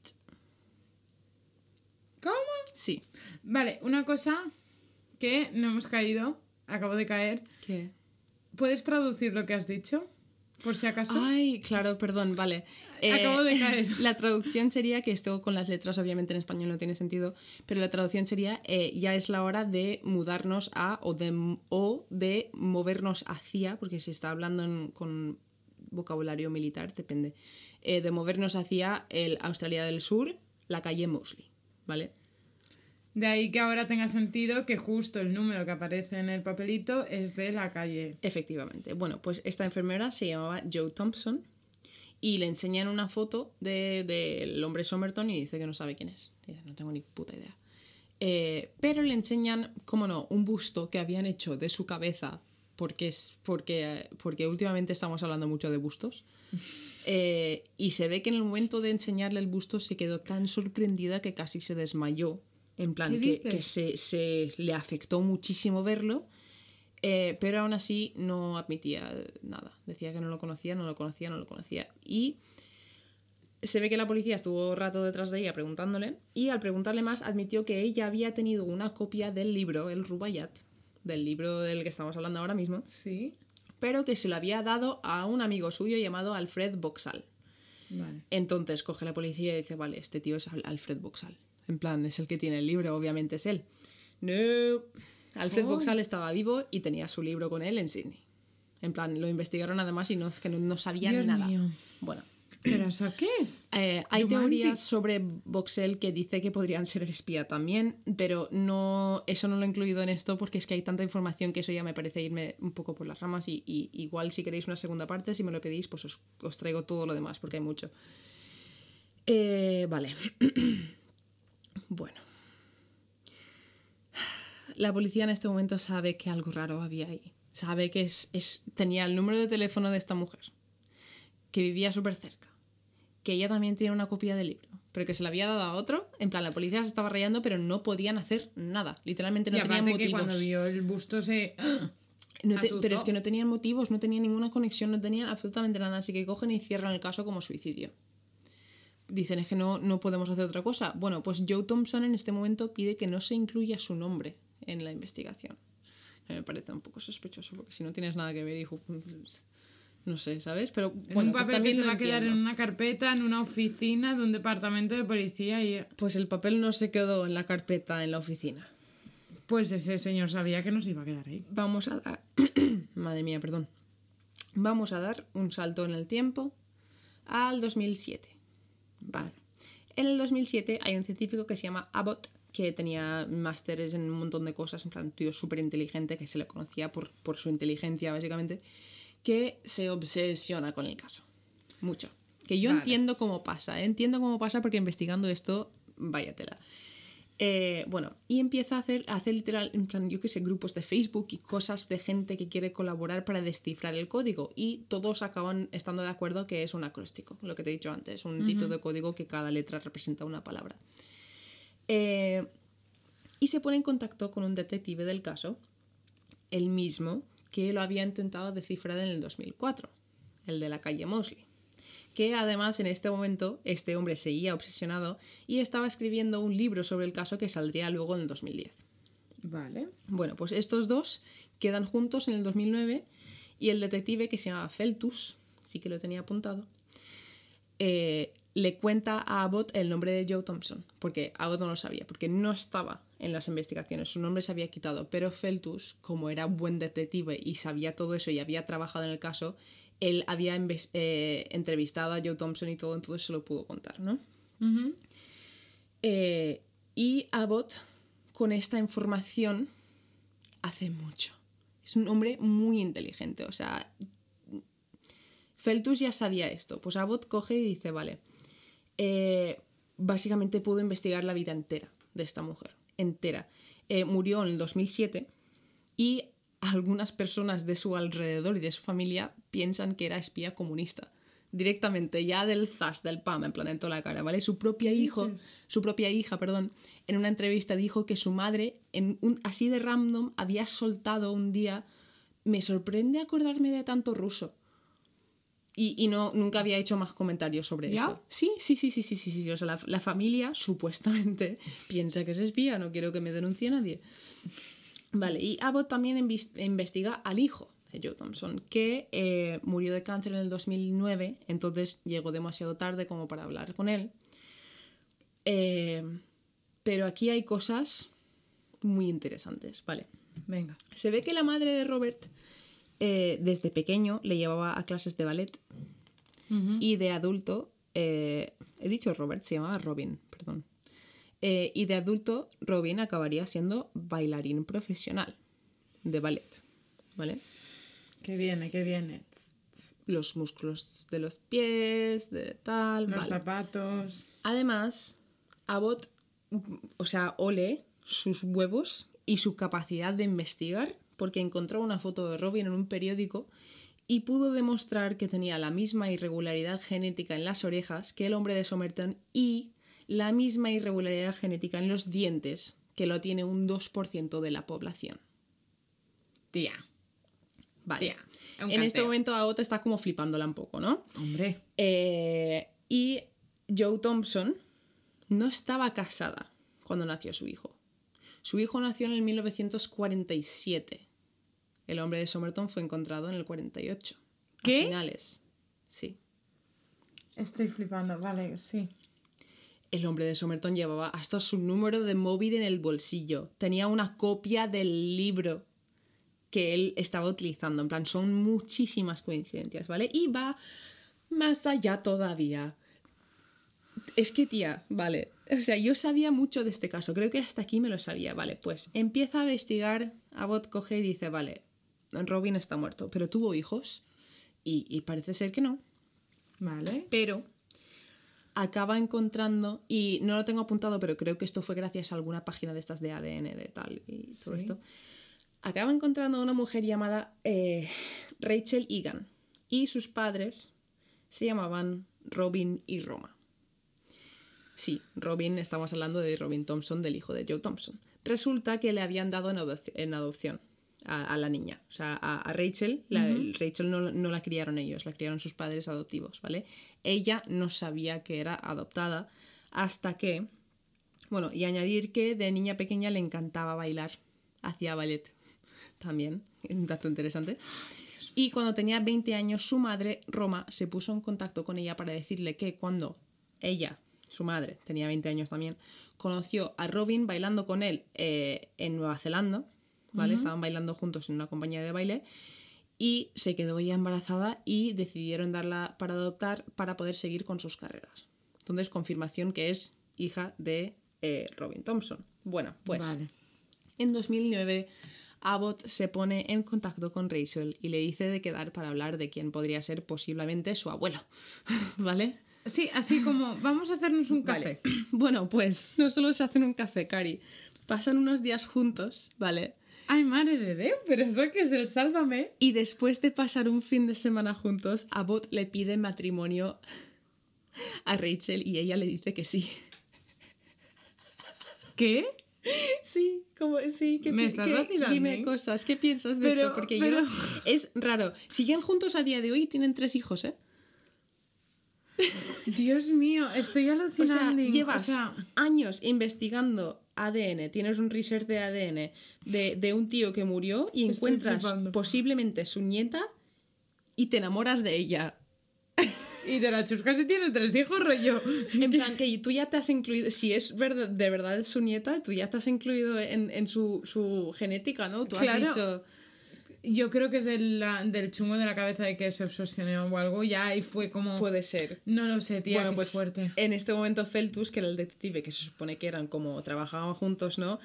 ¿Cómo? Sí. Vale, una cosa que no hemos caído, acabo de caer. ¿Qué? ¿Puedes traducir lo que has dicho? Por si acaso. Ay, claro, perdón, vale. Eh, Acabo de caer. La traducción sería, que esto con las letras obviamente en español no tiene sentido, pero la traducción sería, eh, ya es la hora de mudarnos a o de, o de movernos hacia, porque se está hablando en- con vocabulario militar, depende, eh, de movernos hacia el Australia del Sur, la calle Mosley, ¿vale? De ahí que ahora tenga sentido que justo el número que aparece en el papelito es de la calle. Efectivamente. Bueno, pues esta enfermera se llamaba Joe Thompson y le enseñan una foto de- del hombre Somerton y dice que no sabe quién es. Dice, no tengo ni puta idea. Eh, pero le enseñan, cómo no, un busto que habían hecho de su cabeza, porque, es, porque, porque últimamente estamos hablando mucho de bustos. Eh, y se ve que en el momento de enseñarle el busto se quedó tan sorprendida que casi se desmayó. En plan, ¿Qué que, que dices? se, se le afectó muchísimo verlo. Eh, pero aún así no admitía nada. Decía que no lo conocía, no lo conocía, no lo conocía. Y se ve que la policía estuvo rato detrás de ella preguntándole y al preguntarle más admitió que ella había tenido una copia del libro, el Rubayat, del libro del que estamos hablando ahora mismo, Sí. Pero que se lo había dado a un amigo suyo llamado Alfred Boxall. Vale. Entonces coge la policía y dice, vale, este tío es Al- Alfred Boxall. En plan, es el que tiene el libro, obviamente es él. No. Alfred Oh. Boxall estaba vivo y tenía su libro con él en Sydney. En plan, lo investigaron además y no, que no, no sabían Dios nada. mío. Bueno, ¿Pero eso qué es? eh, hay Jumanji. teorías sobre Boxell que dice que podrían ser espía también, pero no eso no lo he incluido en esto porque es que hay tanta información que eso ya me parece irme un poco por las ramas y, y igual si queréis una segunda parte, si me lo pedís, pues os, os traigo todo lo demás porque hay mucho. Eh, vale. bueno. La policía en este momento sabe que algo raro había ahí. Sabe que es, es, tenía el número de teléfono de esta mujer, que vivía súper cerca, que ella también tiene una copia del libro, pero que se la había dado a otro. En plan, la policía se estaba rayando, pero no podían hacer nada. Literalmente no y tenían aparte que motivos. cuando vio el busto se... No te- asustó. pero es que no tenían motivos, no tenían ninguna conexión, no tenían absolutamente nada, así que cogen y cierran el caso como suicidio. Dicen, es que no, no podemos hacer otra cosa. Bueno, pues Joe Thompson en este momento pide que no se incluya su nombre en la investigación. Me parece un poco sospechoso, porque si no tienes nada que ver, hijo, no sé, ¿sabes? Pero en bueno, un papel que también se lo va a quedar en una carpeta, en una oficina de un departamento de policía y... Pues el papel no se quedó en la carpeta en la oficina. Pues ese señor sabía que nos iba a quedar ahí. Vamos a dar. Madre mía, perdón. Vamos a dar un salto en el tiempo al 2007. Vale. En el 2007 hay un científico que se llama Abbott que tenía másteres en un montón de cosas, en plan, un tío súper inteligente que se le conocía por, por su inteligencia, básicamente, que se obsesiona con el caso. Mucho. Que yo Vale. entiendo cómo pasa, ¿eh? entiendo cómo pasa porque investigando esto, váyatela. Eh, bueno, y empieza a hacer, a hacer literal, en plan, yo qué sé, grupos de Facebook y cosas de gente que quiere colaborar para descifrar el código. Y todos acaban estando de acuerdo que es un acróstico, lo que te he dicho antes, un tipo de código que cada letra representa una palabra. Eh, y se pone en contacto con un detective del caso, el mismo que lo había intentado descifrar en el 2004, el de la calle Mosley que además en este momento este hombre seguía obsesionado y estaba escribiendo un libro sobre el caso que saldría luego en el 2010. Vale. Bueno, pues estos dos quedan juntos en el 2009 y el detective que se llama Feltus, sí que lo tenía apuntado, eh, le cuenta a Abbott el nombre de Joe Thompson, porque Abbott no lo sabía, porque no estaba en las investigaciones, su nombre se había quitado, pero Feltus, como era buen detective y sabía todo eso y había trabajado en el caso, él había eh, entrevistado a Joe Thompson y todo, entonces se lo pudo contar, ¿no? Eh, y Abbott, con esta información, hace mucho. Es un hombre muy inteligente, o sea, Feltus ya sabía esto. Pues Abbott coge y dice, vale, eh, básicamente pudo investigar la vida entera de esta mujer, entera. Eh, murió en el 2007 y algunas personas de su alrededor y de su familia piensan que era espía comunista. Directamente, ya del zas, del pam, en plan en toda la cara, ¿vale? Su propia hijo, su propia hija, perdón, en una entrevista dijo que su madre, en un, así de random, había soltado un día, me sorprende acordarme de tanto ruso. Y, y no, nunca había hecho más comentarios sobre ¿Ya? eso. Sí, sí, sí, sí, sí, sí, sí. O sea, la, la familia supuestamente piensa que es espía, no quiero que me denuncie nadie. Vale, y Abbott también investiga al hijo de Joe Thompson, que eh, murió de cáncer en el 2009, entonces llegó demasiado tarde como para hablar con él. Eh, pero aquí hay cosas muy interesantes, ¿vale? Venga. Se ve que la madre de Robert eh, desde pequeño le llevaba a clases de ballet y de adulto, eh, he dicho Robert, se llamaba Robin, perdón. Eh, y de adulto, Robin acabaría siendo bailarín profesional de ballet, ¿vale? Que viene, que viene. Los músculos de los pies, de tal, Los vale. zapatos. Además, Abbott, o sea, ole sus huevos y su capacidad de investigar, porque encontró una foto de Robin en un periódico y pudo demostrar que tenía la misma irregularidad genética en las orejas que el hombre de Somerton y la misma irregularidad genética en los dientes que lo tiene un 2% de la población. Tía. Vale. Tía, en este momento Abbott está como flipándola un poco, ¿no? Hombre. Eh, y Joe Thompson no estaba casada cuando nació su hijo. Su hijo nació en el 1947. El hombre de Somerton fue encontrado en el 48. a ¿Qué? finales. Sí. Estoy flipando, vale, sí. El hombre de Somerton llevaba hasta su número de móvil en el bolsillo. Tenía una copia del libro que él estaba utilizando. En plan, son muchísimas coincidencias, ¿vale? Y va más allá todavía. Es que, tía, vale. O sea, yo sabía mucho de este caso. Creo que hasta aquí me lo sabía. Vale, pues empieza a investigar. Abbott coge y dice, vale, Robin está muerto, pero tuvo hijos. Y, y parece ser que no Vale. pero acaba encontrando, y no lo tengo apuntado, pero creo que esto fue gracias a alguna página de estas de ADN, de tal, y todo Sí. esto, acaba encontrando a una mujer llamada eh, Rachel Egan, y sus padres se llamaban Robin y Roma. Sí, Robin, estamos hablando de Robin Thompson, del hijo de Joe Thompson. Resulta que le habían dado en adopción a, a la niña. O sea, a, a Rachel, la, Rachel no, no la criaron ellos, la criaron sus padres adoptivos, ¿vale? Ella no sabía que era adoptada hasta que, bueno, y añadir que de niña pequeña le encantaba bailar, hacía ballet también, un dato interesante. Y cuando tenía 20 años, su madre, Roma, se puso en contacto con ella para decirle que cuando ella, su madre, tenía 20 años también, conoció a Robin bailando con él eh, en Nueva Zelanda, ¿vale? Estaban bailando juntos en una compañía de baile y se quedó ella embarazada y decidieron darla para adoptar para poder seguir con sus carreras. Entonces, confirmación que es hija de eh, Robin Thompson. Bueno, pues Vale. en 2009, Abbott se pone en contacto con Rachel y le dice de quedar para hablar de quién podría ser posiblemente su abuelo, ¿vale? Sí, así como, vamos a hacernos un Vale. café. Bueno, pues no solo se hacen un café, Cari. Pasan unos días juntos, ¿vale? Ay, madre de Dios, pero eso que es el sálvame. Y después de pasar un fin de semana juntos, Abbott le pide matrimonio a Rachel y ella le dice que sí. ¿Qué? Sí, como sí, que Me estás que- vacilando, Dime cosas, ¿qué piensas de Pero- esto? Porque pero- yo es raro. Siguen juntos a día de hoy y tienen tres hijos, ¿eh? Dios mío, estoy O sea, alucinando. llevas O sea, años investigando ADN, tienes un research de ADN de, de un tío que murió y Estoy encuentras flipando. posiblemente su nieta y te enamoras de ella. y de la chusca si tiene tres hijos, rollo. En plan, que tú ya te has incluido, si es verdad, de verdad su nieta, tú ya te has incluido en, en su, su genética, ¿no? Tú has dicho, Yo creo que es del, la- del chungo de la cabeza de que se obsesionó o algo, ya y fue como. puede ser. No lo sé, tía, bueno, qué pues fuerte. en este momento Feltus, que era el detective, que se supone que eran como trabajaban juntos, ¿no?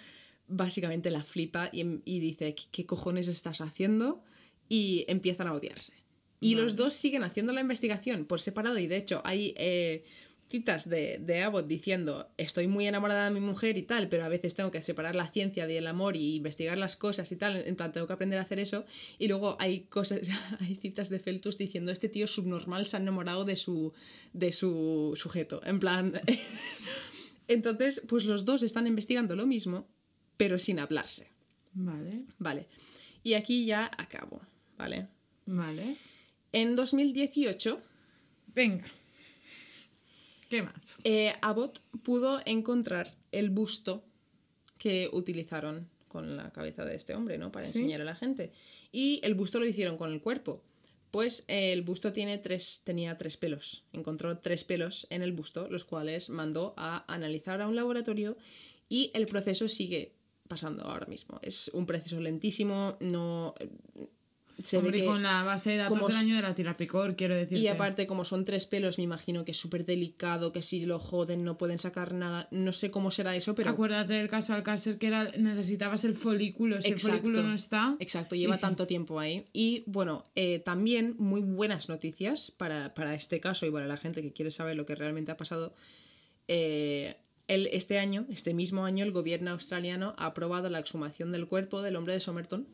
Básicamente la flipa y, y dice, "¿Qué- ¿qué cojones estás haciendo? Y empiezan a odiarse. Y los dos siguen haciendo la investigación por separado y de hecho hay eh, citas de, de Abbott diciendo estoy muy enamorada de mi mujer y tal, pero a veces tengo que separar la ciencia del amor y investigar las cosas y tal, en plan tengo que aprender a hacer eso. Y luego hay cosas, hay citas de Feltus diciendo este tío subnormal se ha enamorado de su, de su sujeto. En plan... Entonces, pues los dos están investigando lo mismo, pero sin hablarse. Vale, Vale. Y aquí ya acabo, ¿vale? vale. En 2018, Venga. ¿Qué más? eh, Abbott pudo encontrar el busto que utilizaron con la cabeza de este hombre, ¿no? Para Sí. enseñar a la gente. Y el busto lo hicieron con el cuerpo. Pues eh, el busto tiene tres, tenía tres pelos. Encontró tres pelos en el busto, los cuales mandó a analizar a un laboratorio y el proceso sigue pasando ahora mismo. Es un proceso lentísimo, no... Se Hombre, ve que... con la base de datos del año de la tirapicor, quiero decir. Y aparte, como son tres pelos, me imagino que es súper delicado, que si lo joden no pueden sacar nada. No sé cómo será eso, pero... Acuérdate del caso Alcácer que era necesitabas el folículo. Si el folículo no está. Exacto, lleva tanto tiempo ahí. Y bueno, eh, también muy buenas noticias para, para este caso y para la gente que quiere saber lo que realmente ha pasado. Eh, el- este año, este mismo año, el gobierno australiano ha aprobado la exhumación del cuerpo del hombre de Somerton.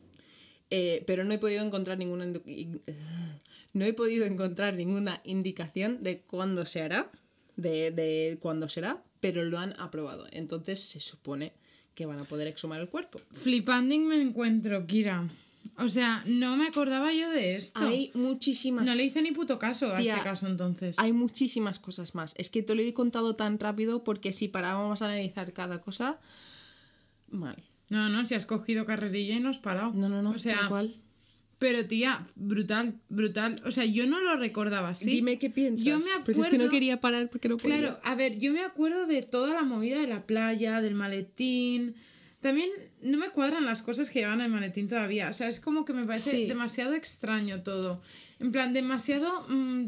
Eh, pero no he podido encontrar ninguna no he podido encontrar ninguna indicación de cuándo se hará, de, de cuándo será, pero lo han aprobado. Entonces se supone que van a poder exhumar el cuerpo. Flipanding me encuentro, Kira. O sea, no me acordaba yo de esto. Hay muchísimas. No le hice ni puto caso a Tía, este caso entonces. Hay muchísimas cosas más. Es que te lo he contado tan rápido porque si parábamos a analizar cada cosa, mal. No, no, si has cogido carrerilla y no has parado. No, no, no. O sea, tal cual. pero tía, brutal, brutal. O sea, yo no lo recordaba así. Dime qué piensas. Yo me acuerdo. Porque es que no quería parar porque no podía. Claro, a ver, yo me acuerdo de toda la movida de la playa, del maletín. También no me cuadran las cosas que llevan el maletín todavía. O sea, es como que me parece Sí. demasiado extraño todo. En plan, demasiado. mm,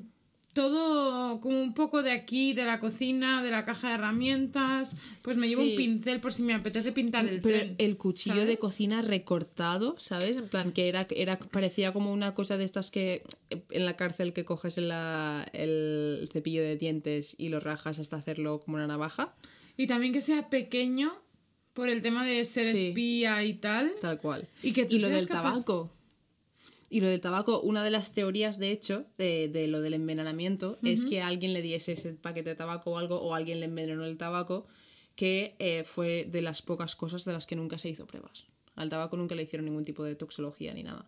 todo como un poco de aquí, de la cocina, de la caja de herramientas. Pues me llevo Sí. un pincel por si me apetece pintar el Pero tren. el cuchillo de cocina recortado, ¿sabes? En plan, que era, era parecía como una cosa de estas que en la cárcel que coges la- el cepillo de dientes y lo rajas hasta hacerlo como una navaja. Y también que sea pequeño por el tema de ser Sí. espía y tal. Tal cual. Y que tú lo seas del capaz- tabaco. Y lo del tabaco, una de las teorías, de hecho, de, de lo del envenenamiento, es que alguien le diese ese paquete de tabaco o algo, o alguien le envenenó el tabaco, que eh, fue de las pocas cosas de las que nunca se hizo pruebas. Al tabaco nunca le hicieron ningún tipo de toxología ni nada.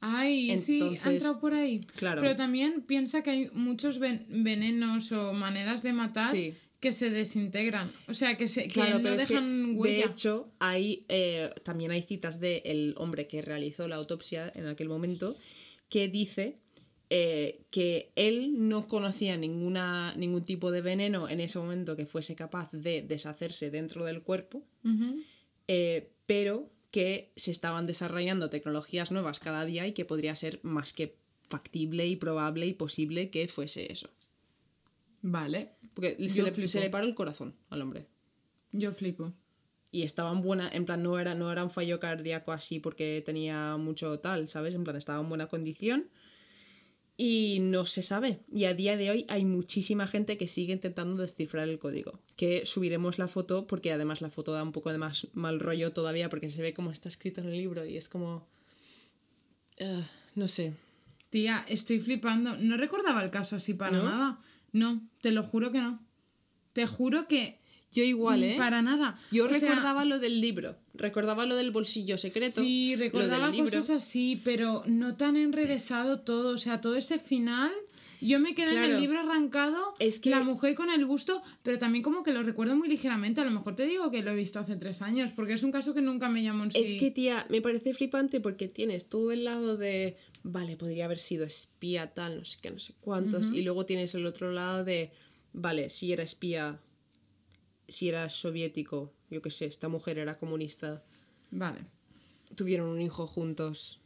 Ay, sí, ha Entonces, entrado por ahí. claro. Pero también piensa que hay muchos ven- venenos o maneras de matar Sí. Que se desintegran. O sea, que, se, que Claro, no pero es que, dejan de hecho, hay, eh, también hay citas del hombre que realizó la autopsia en aquel momento que dice eh, que él no conocía ninguna, ningún tipo de veneno en ese momento que fuese capaz de deshacerse dentro del cuerpo, eh, pero que se estaban desarrollando tecnologías nuevas cada día y que podría ser más que factible y probable y posible que fuese eso. Vale, Porque se le, se le paró el corazón al hombre. yo flipo. y estaba en buena, en plan, no era, no era un fallo cardíaco así porque tenía mucho tal, ¿sabes? En plan, estaba en buena condición. Y no se sabe. Y a día de hoy hay muchísima gente que sigue intentando descifrar el código. Que subiremos la foto porque además la foto da un poco de más mal rollo todavía porque se ve como está escrito en el libro y es como... eh, no sé. Tía, estoy flipando. No recordaba el caso así para ¿No? nada. No, te lo juro que no. Te juro que Yo igual, ¿eh? para nada. Yo O sea, recordaba lo del libro. Recordaba lo del bolsillo secreto. Sí, lo del recordaba libro. cosas así, pero no tan enrevesado todo. O sea, todo ese final. Yo me quedé en el libro arrancado, Es que- la mujer con el busto, pero también como que lo recuerdo muy ligeramente. A lo mejor te digo que lo he visto hace tres años, porque es un caso que nunca me llamó en sí. Es que, tía, me parece flipante porque tienes todo el lado de, vale, podría haber sido espía, tal, no sé qué, no sé cuántos, y luego tienes el otro lado de, vale, si era espía, si era soviético, yo qué sé, esta mujer era comunista, Vale. tuvieron un hijo juntos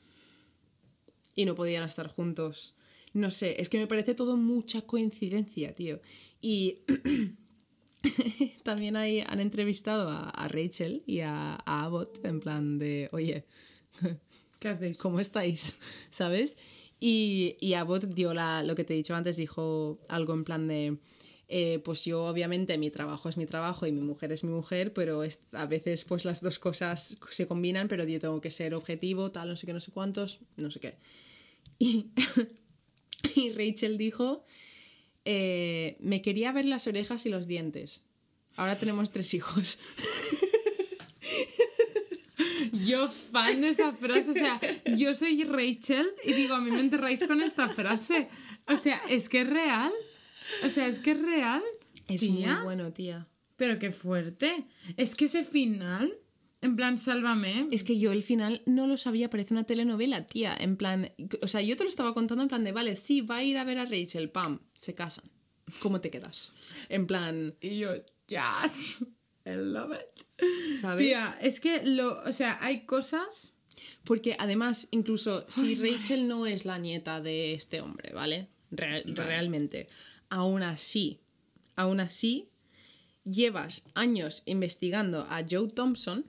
y no podían estar juntos. No sé, es que me parece todo mucha coincidencia, tío. Y también hay, han entrevistado a, a Rachel y a, a Abbott en plan de, oye, ¿Qué hacéis? ¿cómo estáis? ¿Sabes? Y, y Abbott dio la, lo que te he dicho antes, dijo algo en plan de, eh, pues yo obviamente mi trabajo es mi trabajo y mi mujer es mi mujer, pero es- a veces pues las dos cosas se combinan, pero yo tengo que ser objetivo, tal, no sé qué, no sé cuántos, no sé qué. Y, y Rachel dijo, eh, me quería ver las orejas y los dientes. Ahora tenemos tres hijos. Yo fan de esa frase, o sea, yo soy Rachel y digo, a mí me enterráis con esta frase. O sea, es que es real. O sea, es que es real. Es tía. muy bueno, tía. Pero qué fuerte. Es que ese final, en plan, sálvame. Es que yo el final no lo sabía, parece una telenovela, tía. En plan, o sea, yo te lo estaba contando en plan de, vale, sí, va a ir a ver a Rachel, pam, se casan. ¿Cómo te quedas? En plan, Y yo, yes, I love it. ¿sabes? Tía, es que lo, o sea, hay cosas. Porque además, incluso si Rachel no es la nieta de este hombre, ¿vale? Real- Realmente. Aún así, aún así, llevas años investigando a Joe Thompson,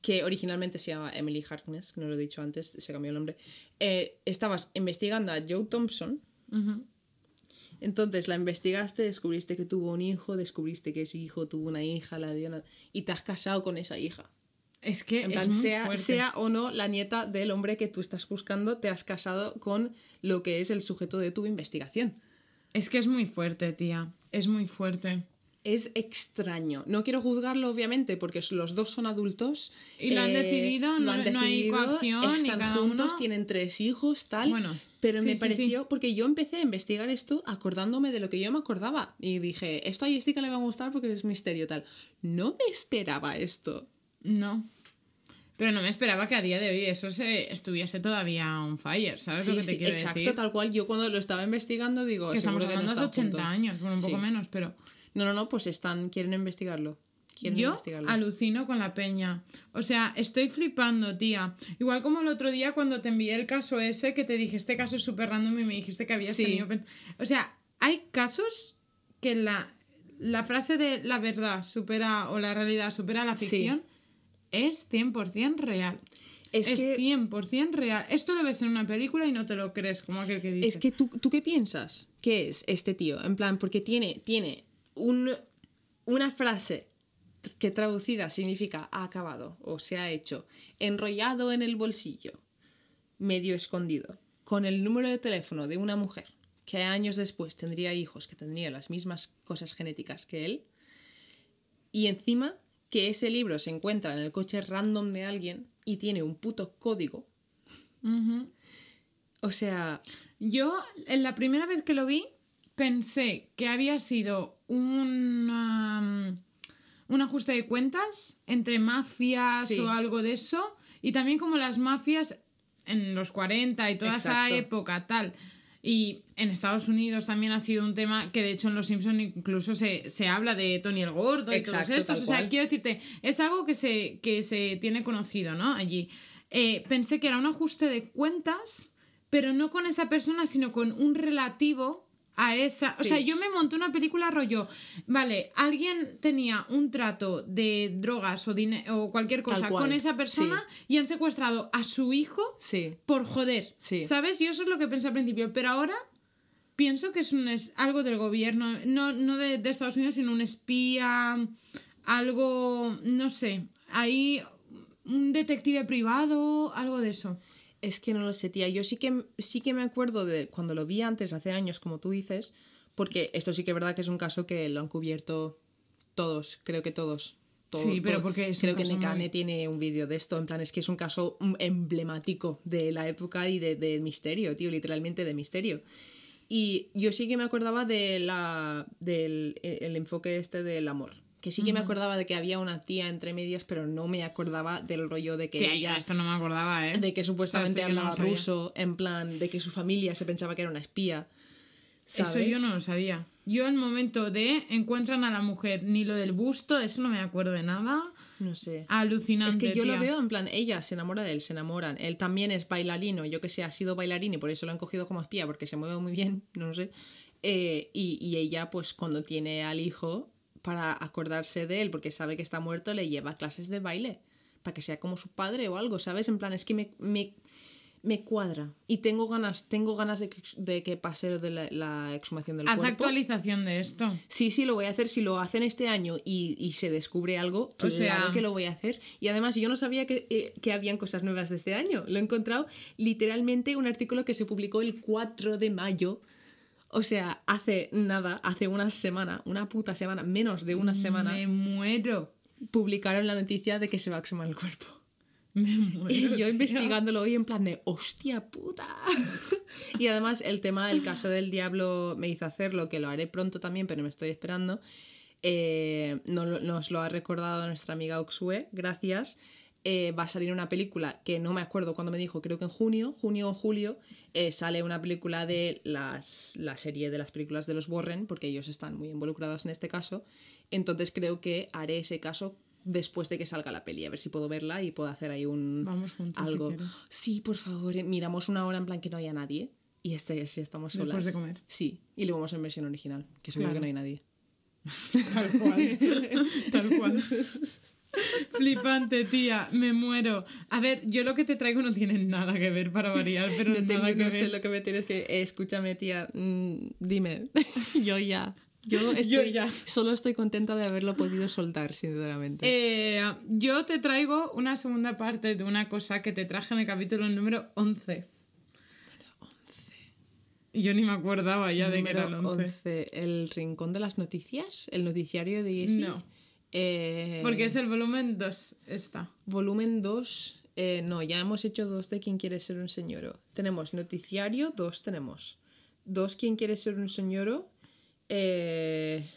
que originalmente se llama Emily Harkness, que no lo he dicho antes, se cambió el nombre. Eh, estabas investigando a Joe Thompson. Entonces la investigaste, descubriste que tuvo un hijo, descubriste que ese hijo tuvo una hija, la dio una- y te has casado con esa hija. Es que En plan, sea, sea o no la nieta del hombre que tú estás buscando, te has casado con lo que es el sujeto de tu investigación. Es que es muy fuerte, tía. Es muy fuerte. Es extraño. No quiero juzgarlo, obviamente, porque los dos son adultos. eh, Y lo han decidido, lo no- han no hay decidido, coacción, Están cada juntos, uno- tienen tres hijos, tal. Bueno, pero sí, me sí, pareció, sí. porque yo empecé a investigar esto acordándome de lo que yo me acordaba. Y dije, esto a Jessica le va a gustar porque es misterio, tal. No me esperaba esto. No. Pero no me esperaba que a día de hoy eso se estuviese todavía on fire, ¿sabes lo que te quiero exacto, decir? tal cual. Yo cuando lo estaba investigando digo, que estamos hablando de están 80 juntos. años, bueno, un poco menos, pero No, no, no, pues están, quieren investigarlo. Quieren yo investigarlo. alucino con la peña. O sea, estoy flipando, tía. Igual como el otro día cuando te envié el caso ese, que te dije, este caso es súper random y me dijiste que habías Sí. tenido... pen-". O sea, hay casos que la, la frase de la verdad supera o la realidad supera la Sí. ficción es 100% real. Es Es, que- 100% real. Esto lo ves en una película y no te lo crees, como aquel que dice. Es que ¿tú, tú qué piensas que es este tío, en plan, porque tiene, tiene un, una frase que traducida significa ha acabado o se ha hecho, enrollado en el bolsillo, medio escondido, con el número de teléfono de una mujer que años después tendría hijos que tendrían las mismas cosas genéticas que él, y encima que ese libro se encuentra en el coche random de alguien y tiene un puto código. O sea, Yo, en la primera vez que lo vi, pensé que había sido un, um, un ajuste de cuentas entre mafias Sí. o algo de eso. Y también como las mafias en los 40 y toda Exacto. esa época, tal. Y en Estados Unidos también ha sido un tema que de hecho en Los Simpson incluso se, se habla de Tony el Gordo y Exacto, todos estos. O sea, cual. quiero decirte, es algo que se, que se tiene conocido, ¿no? Allí. Eh, pensé que era un ajuste de cuentas, pero no con esa persona, sino con un relativo a esa. O sea, yo me monté una película rollo. Vale, alguien tenía un trato de drogas o, o cualquier cosa con esa persona y han secuestrado a su hijo Sí. por joder. Sí. ¿Sabes? Yo eso es lo que pensé al principio. Pero ahora pienso que es, un, es algo del gobierno. No, no de, de Estados Unidos, sino un espía. Algo. No sé. Ahí. Un detective privado. Algo de eso. Es que no lo sé, tía. Yo sí que, sí que me acuerdo de cuando lo vi antes, hace años, como tú dices, porque esto sí que es verdad que es un caso que lo han cubierto todos, creo que todos. Todo- Sí, pero todo. porque es un Creo que Nekane muy- tiene un vídeo de esto, en plan, es que es un caso emblemático de la época y de, de misterio, tío, literalmente de misterio. Y yo sí que me acordaba de la, del e- el enfoque este del amor. Que sí que me acordaba de que había una tía entre medias, pero no me acordaba del rollo de que Tía, ella esto no me acordaba, ¿eh? de que supuestamente lo hablaba sabía. ruso, en plan, de que su familia se pensaba que era una espía. Eso yo no lo sabía. Yo el momento de encuentran a la mujer, ni lo del busto, eso no me acuerdo de nada. No sé. Alucinante. es que yo lo veo en plan, ella se enamora de él, se enamoran. Él también es bailarino, yo que sé, ha sido bailarín y por eso lo han cogido como espía, porque se mueve muy bien, no sé. Eh, y, y ella, pues cuando tiene al hijo, para acordarse de él, porque sabe que está muerto, le lleva a clases de baile, para que sea como su padre o algo, ¿sabes? En plan, es que me, me, me cuadra. Y tengo ganas, tengo ganas de que, de que pase lo de la, la exhumación del Haz cuerpo. actualización de esto. Sí, sí, lo voy a hacer. Si lo hacen este año y, y se descubre algo, O claro sea- que lo voy a hacer. Y además, yo no sabía que, eh, que habían cosas nuevas de este año. Lo he encontrado literalmente un artículo que se publicó el 4 de mayo. O sea, hace nada, hace una semana, una puta semana, menos de una semana, Me muero. publicaron la noticia de que se va a exhumar el cuerpo. Me muero. Y yo investigándolo hoy en plan de hostia puta. y además el tema del caso del diablo me hizo hacerlo, que lo haré pronto también, pero me estoy esperando. Eh, nos lo ha recordado nuestra amiga Oxue, gracias. Eh, va a salir una película que no me acuerdo cuándo me dijo, creo que en junio, junio o julio, eh, sale una película de las, la serie de las películas de los Warren, porque ellos están muy involucrados en este caso. Entonces creo que haré ese caso después de que salga la peli, a ver si puedo verla y puedo hacer ahí un Vamos juntos, algo. sí, por favor, eh, miramos una hora en plan que no haya nadie y este si estamos solas. Después de comer. Sí, y lo vemos en versión original, que seguro Claro. que no hay nadie. Tal cual. Tal cual. Flipante, tía. Me muero. A ver, yo lo que te traigo no tiene nada que ver para variar, pero no tengo, nada que no ver. sé lo que me tienes que eh, escúchame, tía, mm, dime. yo ya. Yo, estoy, ya. Solo estoy contenta de haberlo podido soltar, sinceramente. Eh, yo te traigo una segunda parte de una cosa que te traje en el capítulo número 11. Y yo ni me acordaba ya de que era el Número 11. 11, el rincón de las noticias, el noticiario de Jessie. No. Eh, Porque es el volumen 2 esta. Volumen 2. eh, no, ya hemos hecho dos de quién quiere ser un señoro. Tenemos noticiario, dos tenemos. Dos quién quiere ser un señoro. Eh,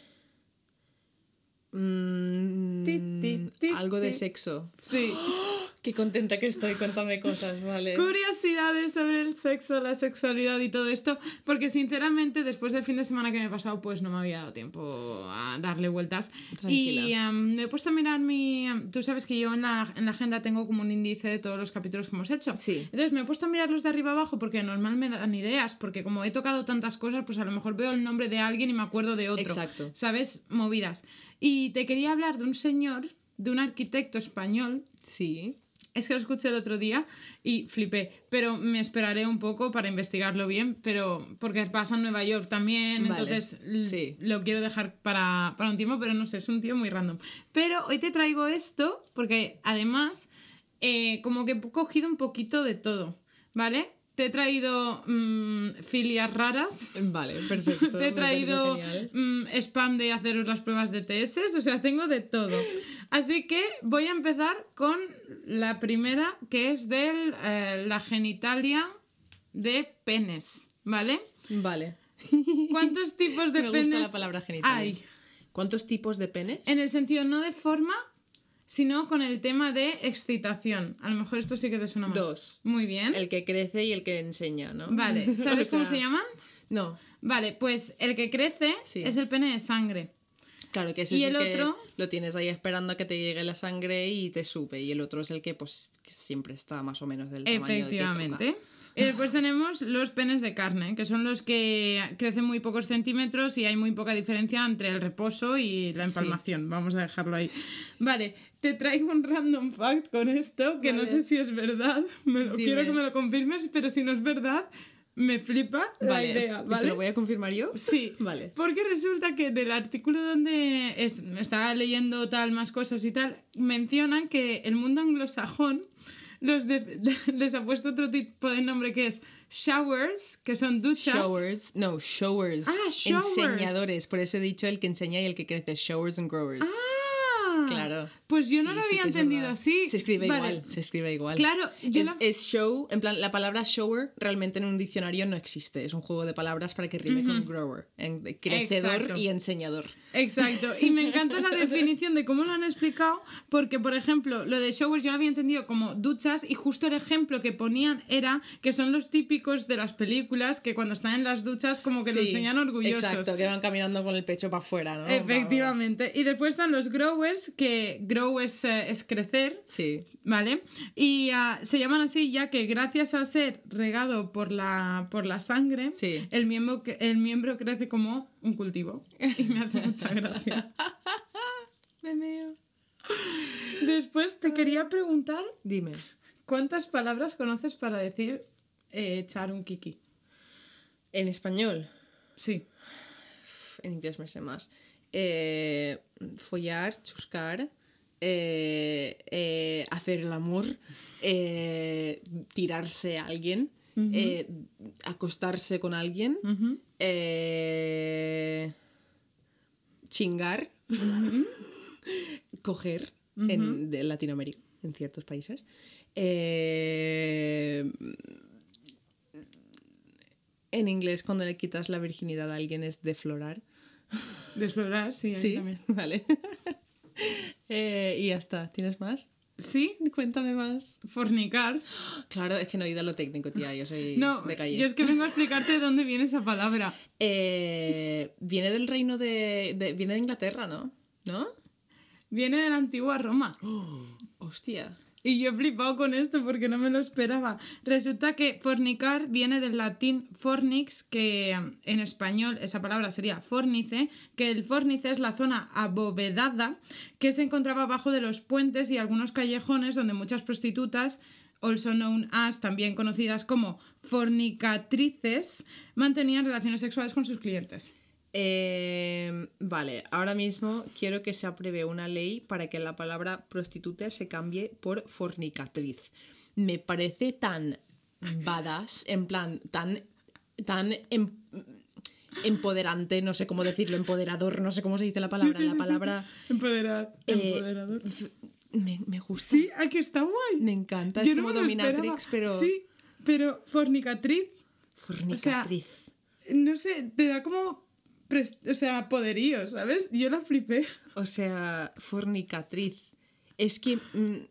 mm, Ti, ti, ti, algo de sexo. Sí. Qué contenta que estoy, cuéntame cosas, vale. Curiosidades sobre el sexo, la sexualidad y todo esto, porque sinceramente después del fin de semana que me he pasado, pues no me había dado tiempo a darle vueltas. Tranquila. Y am, me he puesto a mirar mi... am, tú sabes que yo en la, en la agenda tengo como un índice de todos los capítulos que hemos hecho. Sí. Entonces me he puesto a mirarlos de arriba abajo porque normal me dan ideas, porque como he tocado tantas cosas, pues a lo mejor veo el nombre de alguien y me acuerdo de otro. Exacto. ¿Sabes? Movidas. Y te quería hablar de un señor, de un arquitecto español, Sí. Es que lo escuché el otro día y flipé, pero me esperaré un poco para investigarlo bien, pero porque pasa en Nueva York también, Vale, entonces sí. lo quiero dejar para, para un tiempo, pero no sé, es un tío muy random. Pero hoy te traigo esto porque además eh, como que he cogido un poquito de todo, ¿vale? Te he traído mm, filias raras. Vale, perfecto. Te he traído mm, spam de haceros las pruebas de TS, o sea, tengo de todo. Así que voy a empezar con la primera, que es de la genitalia de penes, ¿vale? Vale. ¿Cuántos tipos de Me penes gusta la palabra genital. hay? ¿Cuántos tipos de penes? En el sentido no de forma, sino con el tema de excitación. A lo mejor esto sí que te suena más. Dos. Muy bien. El que crece y el que enseña, ¿no? Vale, ¿sabes O cómo se llaman? No, Vale, pues el que crece Sí. es el pene de sangre. Claro que es Y ese el otro- lo tienes ahí esperando a que te llegue la sangre y te sube. Y el otro es el que pues siempre está más o menos del tamaño que Efectivamente. toca. Y después tenemos los penes de carne, que son los que crecen muy pocos centímetros y hay muy poca diferencia entre el reposo y la empalmación. Vamos a dejarlo ahí. Vale, te traigo un random fact con esto, que no sé si es verdad. Me lo, quiero que me lo confirmes, pero si no es verdad, me flipa la Vale, idea. ¿te ¿vale? lo voy a confirmar yo? Sí, Vale. Porque resulta que del artículo donde es, estaba leyendo tal, más cosas y tal, mencionan que el mundo anglosajón los de- les ha puesto otro tipo de nombre que es showers, que son duchas. Showers, no, showers. Ah, showers. Enseñadores, por eso he dicho el que enseña y el que crece, showers and growers. Ah, Claro. Pues yo no Sí, lo había entendido así. Se escribe Vale. igual, se escribe igual. Claro, yo es, la- es show, en plan, la palabra shower realmente en un diccionario no existe. Es un juego de palabras para que rime con grower. En, crecedor Exacto. y enseñador. Exacto, y me encanta la definición de cómo lo han explicado, porque por ejemplo, lo de showers yo lo había entendido como duchas y justo el ejemplo que ponían era que son los típicos de las películas que cuando están en las duchas como que lo enseñan orgullosos. Exacto, que van caminando con el pecho para afuera, ¿no? Efectivamente. Y después están los growers, que grow es, eh, es crecer, Sí. ¿vale? Y ah, se llaman así ya que gracias a ser regado por la, por la sangre, Sí. el, miembro, el miembro crece como un cultivo. Y me hace mucha gracia. Me meo. Después te quería preguntar Dime. cuántas palabras conoces para decir eh, echar un kiki. En español, Sí. en inglés me sé más. Eh, follar, chuscar, eh, eh, hacer el amor, tirarse a alguien, acostarse con alguien, chingar, coger en de Latinoamérica, en ciertos países. Eh, en inglés, cuando le quitas la virginidad a alguien, es deflorar. Desflorar, sí, ahí Sí, también. vale. Eh, y ya está. ¿Tienes más? Sí, Cuéntame más. fornicar. Claro, es que no he ido a lo técnico, tía. Yo soy No, de calle. yo es que vengo a explicarte de dónde viene esa palabra. Eh, viene del reino de, de- Viene de Inglaterra, ¿no? ¿No? Viene de la antigua Roma. Hostia. Y yo he flipado con esto porque no me lo esperaba. Resulta que fornicar viene del latín fornix, que mm, en español esa palabra sería fornice, que el fornice es la zona abovedada que se encontraba abajo de los puentes y algunos callejones donde muchas prostitutas, also known as, también conocidas como fornicatrices, mantenían relaciones sexuales con sus clientes. Eh, vale, ahora mismo quiero que se apruebe una ley para que la palabra prostituta se cambie por fornicatriz. Me parece tan badass, en plan, tan, tan em- empoderante, no sé cómo decirlo, empoderador, no sé cómo se dice la palabra. Sí, sí, la sí. palabra Empoderad- eh, empoderador. me, me gusta. Sí, aquí está guay. Me encanta, Yo es no como dominatrix, pero Sí, pero fornicatriz, fornicatriz. no sé, te da como. O sea, poderío, ¿sabes? Yo la flipé. O sea, fornicatriz. Es que mm,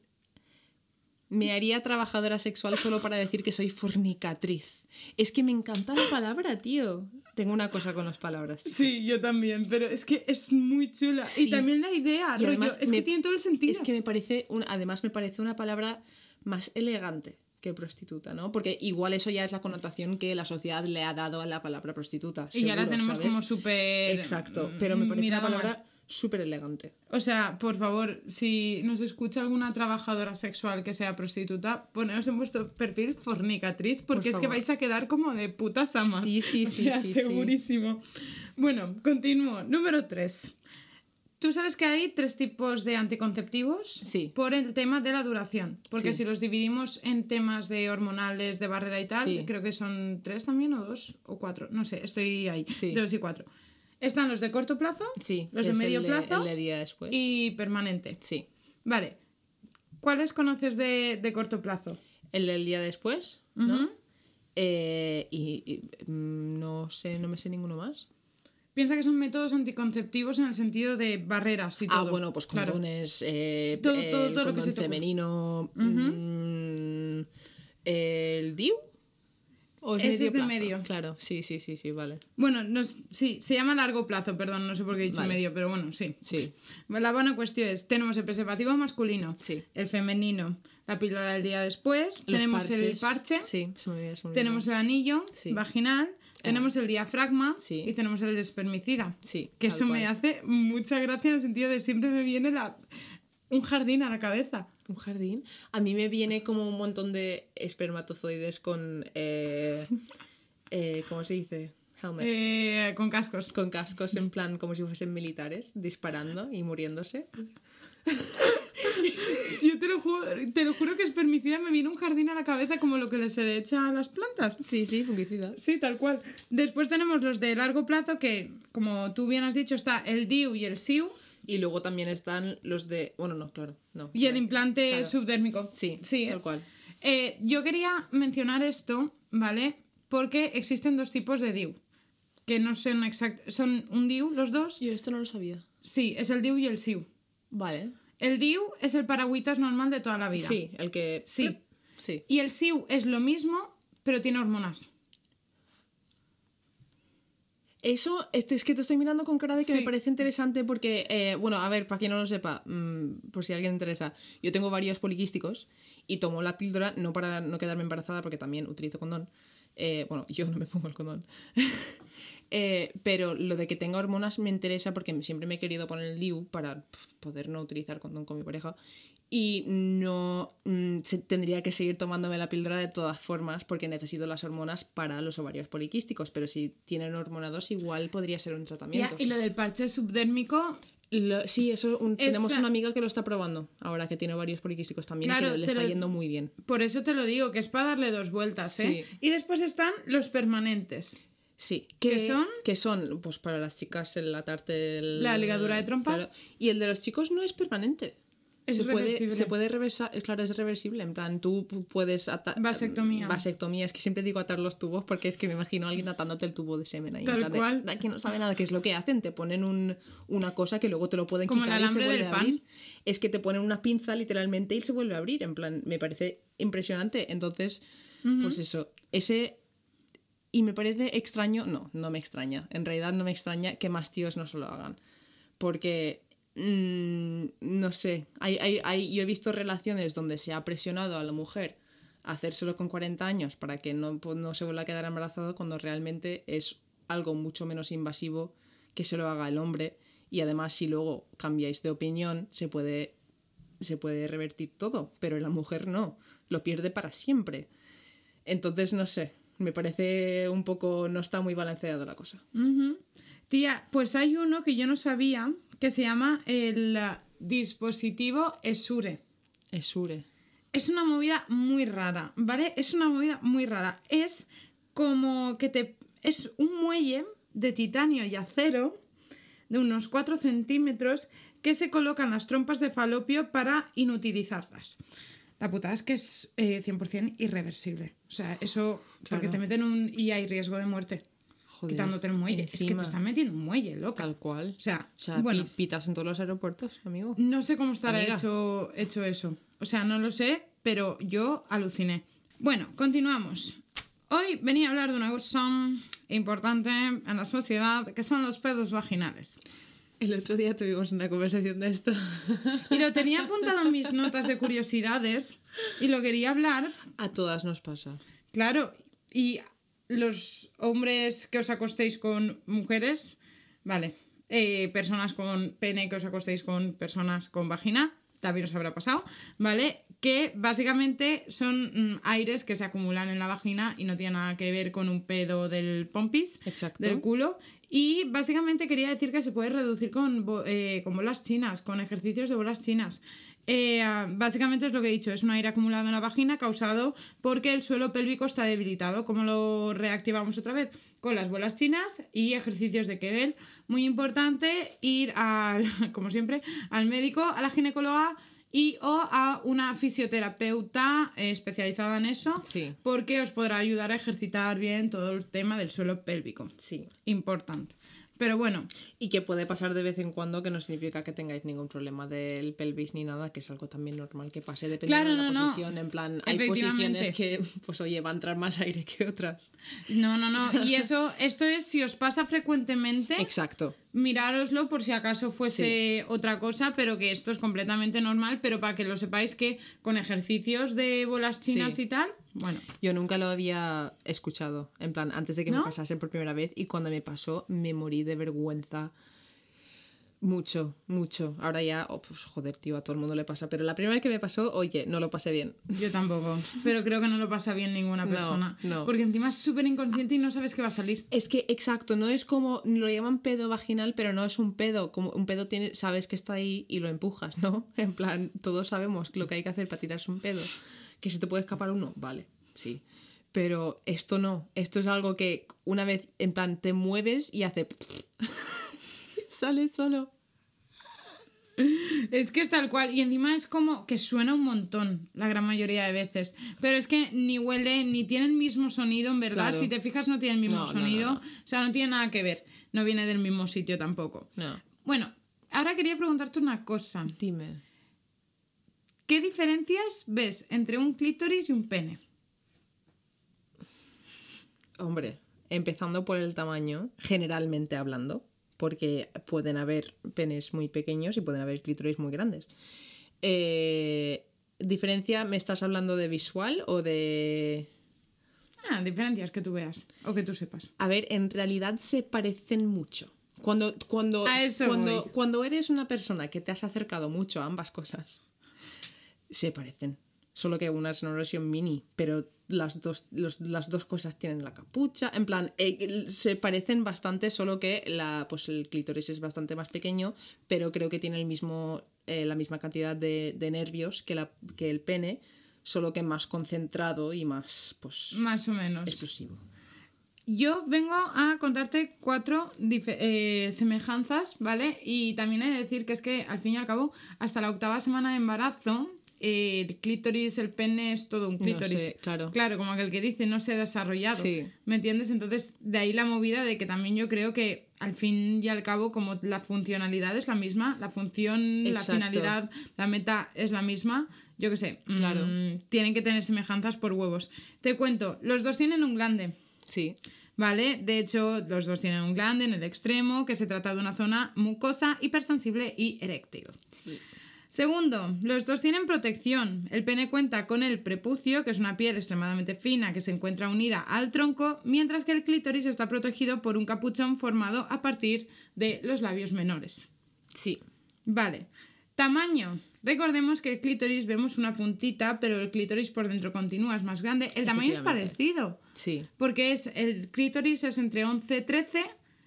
me haría trabajadora sexual solo para decir que soy fornicatriz. Es que me encanta la palabra, tío. Tengo una cosa con las palabras. chicos. Sí, yo también, pero es que es muy chula. Sí. Y también la idea, rollo, además es me- que tiene todo el sentido. Es que me parece, un, además me parece una palabra más elegante que prostituta, ¿no? Porque igual eso ya es la connotación que la sociedad le ha dado a la palabra prostituta. y ya la tenemos ¿sabes? como súper. Exacto, pero me parece una mal. palabra súper elegante. O sea, por favor, si nos escucha alguna trabajadora sexual que sea prostituta, poneos en vuestro perfil fornicatriz, porque es que vais a quedar como de putas amas. Sí, sí, O sí, sea, sí, sí. segurísimo. Bueno, continúo. Número 3. Tú sabes que hay tres tipos de anticonceptivos Sí. por el tema de la duración. Porque Sí. si los dividimos en temas de hormonales, de barrera y tal, Sí. creo que son tres también o dos o cuatro. No sé, estoy ahí. De dos y cuatro. Están los de corto plazo, Sí, los de medio el plazo el de día después. y permanente. Sí. Vale. ¿Cuáles conoces de, de corto plazo? El del día después, ¿no? Eh, y, y, mm, no sé, no me sé ninguno más. Piensa que son métodos anticonceptivos en el sentido de barreras y todo. Ah, bueno, pues Claro. condones, eh, Todo- el todo- todo lo que se te ocurra. femenino, mm, el DIU. ¿O es Ese medio es de plazo? medio. Claro, sí, sí, sí, sí, vale. Bueno, no sí, se llama largo plazo, perdón, no sé por qué he dicho Vale. medio, pero bueno, sí. Sí. La buena cuestión es, tenemos el preservativo masculino, Sí. el femenino, la píldora del día después, Los tenemos el parche, Sí, se me olvidó, se me olvidó. tenemos el anillo Sí. vaginal, tenemos el diafragma Sí. y tenemos el espermicida. Sí, Que eso me hace mucha gracia en el sentido de siempre me viene la, un jardín a la cabeza. Un jardín. A mí me viene como un montón de espermatozoides con. Eh, eh, ¿Cómo se dice? Helmet. Eh, con cascos. Con cascos en plan como si fuesen militares, disparando y muriéndose. Yo te lo, juro, te lo juro que espermicida me viene un jardín a la cabeza como lo que les se le echa a las plantas. Sí, sí, fungicidas. Sí, tal cual. Después tenemos los de largo plazo que, como tú bien has dicho, está el DIU y el SIU Y luego también están los de. Bueno, no, claro. No, y el implante Claro. subdérmico. Sí, sí. tal cual. Eh, yo quería mencionar esto, ¿vale? Porque existen dos tipos de DIU. Que no son exact Son un DIU, los dos. Yo esto no lo sabía. Sí, es el DIU y el SIU. Vale. El DIU es el paragüitas normal de toda la vida. Sí, el que. Sí. Sí. Y el SIU es lo mismo, pero tiene hormonas. Eso, este, es que te estoy mirando con cara de que Sí. me parece interesante porque, eh, bueno, a ver, para quien no lo sepa, mm, por si a alguien le interesa, yo tengo varios poliquísticos y tomo la píldora no para no quedarme embarazada porque también utilizo condón. Eh, bueno, yo no me pongo el condón. Eh, pero lo de que tenga hormonas me interesa porque siempre me he querido poner el DIU para pf, poder no utilizar condón con mi pareja. Y no mm, tendría que seguir tomándome la píldora de todas formas porque necesito las hormonas para los ovarios poliquísticos. Pero si tienen hormonados, igual podría ser un tratamiento. y lo del parche subdérmico, Lo- sí, eso un- tenemos Esa- una amiga que lo está probando ahora que tiene ovarios poliquísticos también Claro, que le está lo- yendo muy bien. por eso te lo digo, que es para darle dos vueltas, ¿eh? Sí. Y después están los permanentes. Sí, ¿Qué que son? Que son, pues para las chicas el atarte el- La ligadura de trompas. Y el de los chicos no es permanente. Es se puede, reversible. se puede reversar, claro, es reversible. En plan, tú pu- puedes atar. Vasectomía. Vasectomía, es que siempre digo atar los tubos porque es que me imagino a alguien atándote el tubo de semen ahí. en Tal plan cual. "Da, que no sabe nada, que es lo que hacen. Te ponen un- una cosa que luego te lo pueden Como el quitar y se alambre del a pan. abrir. Es que te ponen una pinza literalmente y se vuelve a abrir. En plan, me parece impresionante. Entonces, pues eso. Ese y me parece extraño, no, no me extraña. En realidad no me extraña que más tíos no se lo hagan. Porque, mm, no sé, hay, hay, hay- yo he visto relaciones donde se ha presionado a la mujer a hacérselo con 40 años para que no, pues, no se vuelva a quedar embarazada cuando realmente es algo mucho menos invasivo que se lo haga el hombre. Y además, si luego cambiáis de opinión, se puede, se puede revertir todo, pero la mujer no, lo pierde para siempre. Entonces, no sé, me parece un poco, no está muy balanceada la cosa. Tía, pues hay uno que yo no sabía que se llama el dispositivo ESURE. Es Sure. Es una movida muy rara, ¿vale? Es una movida muy rara. Es como que te... Es un muelle de titanio y acero de unos 4 centímetros que se colocan las trompas de falopio para inutilizarlas. La putada es que es eh, 100% irreversible. O sea, eso... Porque te meten un... y hay riesgo de muerte. Joder, quitándote el muelle. Es que te están metiendo un muelle, loca. Tal cual. O sea, O sea, bueno, pi- pitas en todos los aeropuertos, amigo. no sé cómo estará Amiga. hecho, hecho eso. O sea, no lo sé, pero yo aluciné. Bueno, continuamos. Hoy venía a hablar de una cosa importante en la sociedad, que son los pedos vaginales. El otro día tuvimos una conversación de esto. Y lo tenía apuntado en mis notas de curiosidades y lo quería hablar. A todas nos pasa. Claro, y los hombres que os acostéis con mujeres, vale, eh, personas con pene que os acostéis con personas con vagina, también os habrá pasado, ¿vale? Que básicamente son mm, aires que se acumulan en la vagina y no tienen nada que ver con un pedo del pompis, Exacto. del culo. Y básicamente quería decir que se puede reducir con, eh, con bolas chinas, con ejercicios de bolas chinas. Eh, ah, básicamente es lo que he dicho, es un aire acumulado en la vagina causado porque el suelo pélvico está debilitado. ¿Cómo lo reactivamos otra vez? Con las bolas chinas y ejercicios de Kegel. Muy importante ir al, como siempre, al médico, a la ginecóloga y o a una fisioterapeuta eh, especializada en eso Sí. porque os podrá ayudar a ejercitar bien todo el tema del suelo pélvico. Sí. Importante. Pero bueno, Y que puede pasar de vez en cuando, que no significa que tengáis ningún problema del pelvis ni nada, que es algo también normal que pase dependiendo Claro, de la no, no. posición. En plan, hay posiciones que, pues oye, va a entrar más aire que otras. no, no, no. Y eso, esto es si os pasa frecuentemente. Exacto. mirároslo por si acaso fuese otra cosa, pero que esto es completamente normal, pero para que lo sepáis que con ejercicios de bolas chinas Sí. y tal, bueno, Yo nunca lo había escuchado, en plan, antes de que ¿No? me pasase por primera vez y cuando me pasó me morí de vergüenza. Mucho, mucho. Ahora ya, oh, pues joder, tío, a todo el mundo le pasa. Pero la primera vez que me pasó, oye, no lo pasé bien. yo tampoco, pero creo que no lo pasa bien ninguna No, persona, no. porque encima es súper inconsciente y no sabes qué va a salir. Es que, exacto, no es como, lo llaman pedo vaginal, pero no es un pedo. Como un pedo tiene, sabes que está ahí y lo empujas, ¿no? En plan, todos sabemos lo que hay que hacer para tirarse un pedo. Que se te puede escapar uno, vale, sí. Pero esto no, esto es algo que una vez, en plan, te mueves y hace... Sale solo. Es que es tal cual, y encima es como que suena un montón la gran mayoría de veces, pero es que ni huele, ni tiene el mismo sonido, en verdad, Claro. si te fijas no tiene el mismo No, sonido, no, no. o sea, no tiene nada que ver, no viene del mismo sitio tampoco. No. Bueno, ahora quería preguntarte una cosa. Dime. ¿Qué diferencias ves entre un clítoris y un pene? Hombre, empezando por el tamaño, generalmente hablando, porque pueden haber penes muy pequeños y pueden haber clítoris muy grandes. Eh, ¿Diferencia? ¿Me estás hablando de visual o de.? Ah, diferencias que tú veas o que tú sepas. A ver, en realidad se parecen mucho. Cuando, cuando, A eso cuando, cuando eres una persona que te has acercado mucho a ambas cosas, se parecen. Solo que una es una versión mini, pero las dos, los- las dos cosas tienen la capucha. En plan, eh, se parecen bastante, solo que la, pues el clítoris es bastante más pequeño, pero creo que tiene el mismo, eh, la misma cantidad de, de nervios que, la, que el pene, solo que más concentrado y más pues, Más o menos. exclusivo. Yo vengo a contarte cuatro eh, semejanzas, ¿vale? Y también he de decir que es que al fin y al cabo, hasta la octava semana de embarazo, el clítoris, el pene es todo un clítoris. sé, claro. Claro, como aquel que dice, no se ha desarrollado. Sí. ¿Me entiendes? Entonces, de ahí la movida de que también yo creo que al fin y al cabo, como la funcionalidad es la misma, la función, la finalidad, la meta es la misma, yo qué sé, Claro. mm, tienen que tener semejanzas por huevos. Te cuento, los dos tienen un glande. Sí. ¿Vale? De hecho, los dos tienen un glande en el extremo, que se trata de una zona mucosa, hipersensible y eréctil. Segundo, los dos tienen protección. El pene cuenta con el prepucio, que es una piel extremadamente fina que se encuentra unida al tronco, mientras que el clítoris está protegido por un capuchón formado a partir de los labios menores. Sí. Vale. Tamaño. Recordemos que el clítoris vemos una puntita, pero el clítoris por dentro continúa, es más grande. El tamaño es parecido. Sí. Porque es el clítoris es entre 11 y 13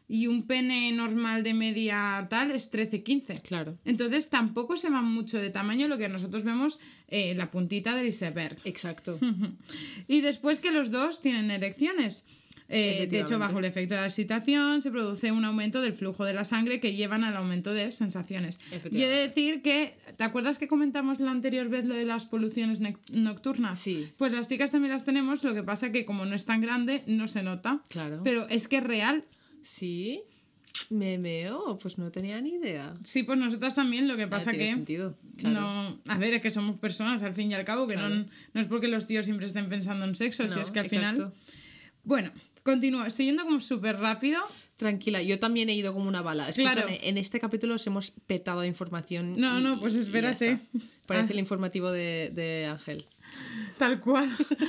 y un pene normal de media tal es 13 15. Claro. Entonces tampoco se va mucho de tamaño lo que nosotros vemos eh, la puntita del iceberg. Exacto. Y después que los dos tienen erecciones. Eh, de hecho, bajo el efecto de la excitación se produce un aumento del flujo de la sangre que llevan al aumento de sensaciones. Y he de decir que, ¿te acuerdas que comentamos la anterior vez lo de las poluciones nocturnas? Sí. Pues las chicas también las tenemos, lo que pasa que como no es tan grande, no se nota. Claro. Pero es que es real. Sí. Me veo, pues no tenía ni idea. Sí, pues nosotras también, lo que pasa tiene que... sentido, claro. No, a ver, es que somos personas al fin y al cabo, que no, Claro. no es porque los tíos siempre estén pensando en sexo, si No, es que al exacto. final... Bueno, continúo. Estoy yendo como súper rápido. Tranquila, yo también he ido como una bala. Escúchame, Claro. en este capítulo os hemos petado de información. No, y- no, pues espérate. Parece Ah. el informativo de, de Ángel. Tal cual.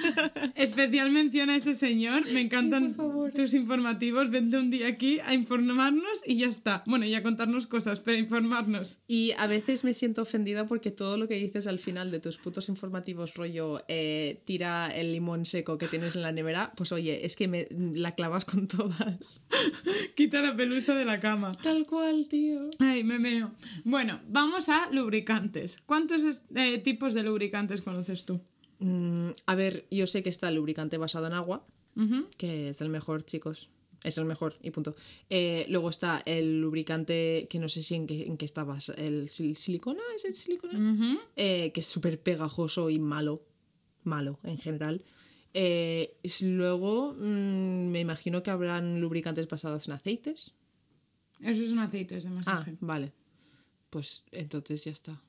Especial mención a ese señor. Me encantan tus informativos. Vente un día aquí a informarnos y ya está. Bueno, y a contarnos cosas, pero informarnos. Y a veces me siento ofendida porque todo lo que dices al final de tus putos informativos, rollo, eh, tira el limón seco que tienes en la nevera, pues oye, es que me la clavas con todas. Quita la pelusa de la cama. Tal cual, tío. Ay, me veo. Bueno, vamos a lubricantes. ¿Cuántos eh, tipos de lubricantes conoces tú? Mm, a ver, yo sé que está el lubricante basado en agua, que es el mejor, chicos. Es el mejor y punto. Eh, luego está el lubricante, que no sé si en qué, en qué basado. ¿El sil- silicona? ¿Es el silicona? Eh, que es súper pegajoso y malo. Malo, en general. Eh, luego, mm, me imagino que habrán lubricantes basados en aceites. Esos son aceites de Ah, masaje. vale. Pues entonces ya está.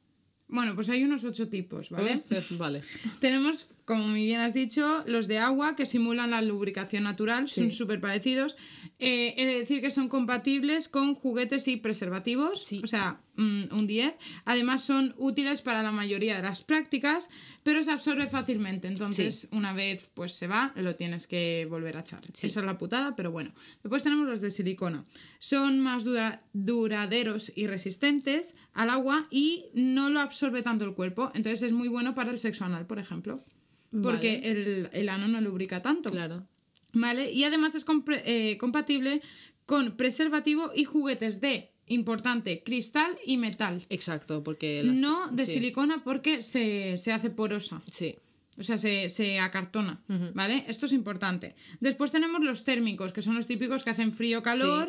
Bueno, pues hay unos ocho tipos, ¿vale? Vale. Tenemos, como muy bien has dicho, los de agua que simulan la lubricación natural, son súper parecidos. Eh, he de decir que son compatibles con juguetes y preservativos, Sí. o sea, mm, un 10. Además son útiles para la mayoría de las prácticas, pero se absorbe fácilmente. Entonces, una vez pues se va, lo tienes que volver a echar. Esa es la putada, pero bueno. Después tenemos los de silicona. Son más dura- duraderos y resistentes al agua y no lo absorbe tanto el cuerpo. Entonces es muy bueno para el sexo anal, por ejemplo. Porque Vale. el, el ano no lubrica tanto. Claro. ¿Vale? Y además es eh, compatible con preservativo y juguetes de, importante, cristal y metal. Exacto, porque... las- No de sí. silicona porque se, se hace porosa. Sí. O sea, se, se acartona, ¿vale? Esto es importante. Después tenemos los térmicos, que son los típicos que hacen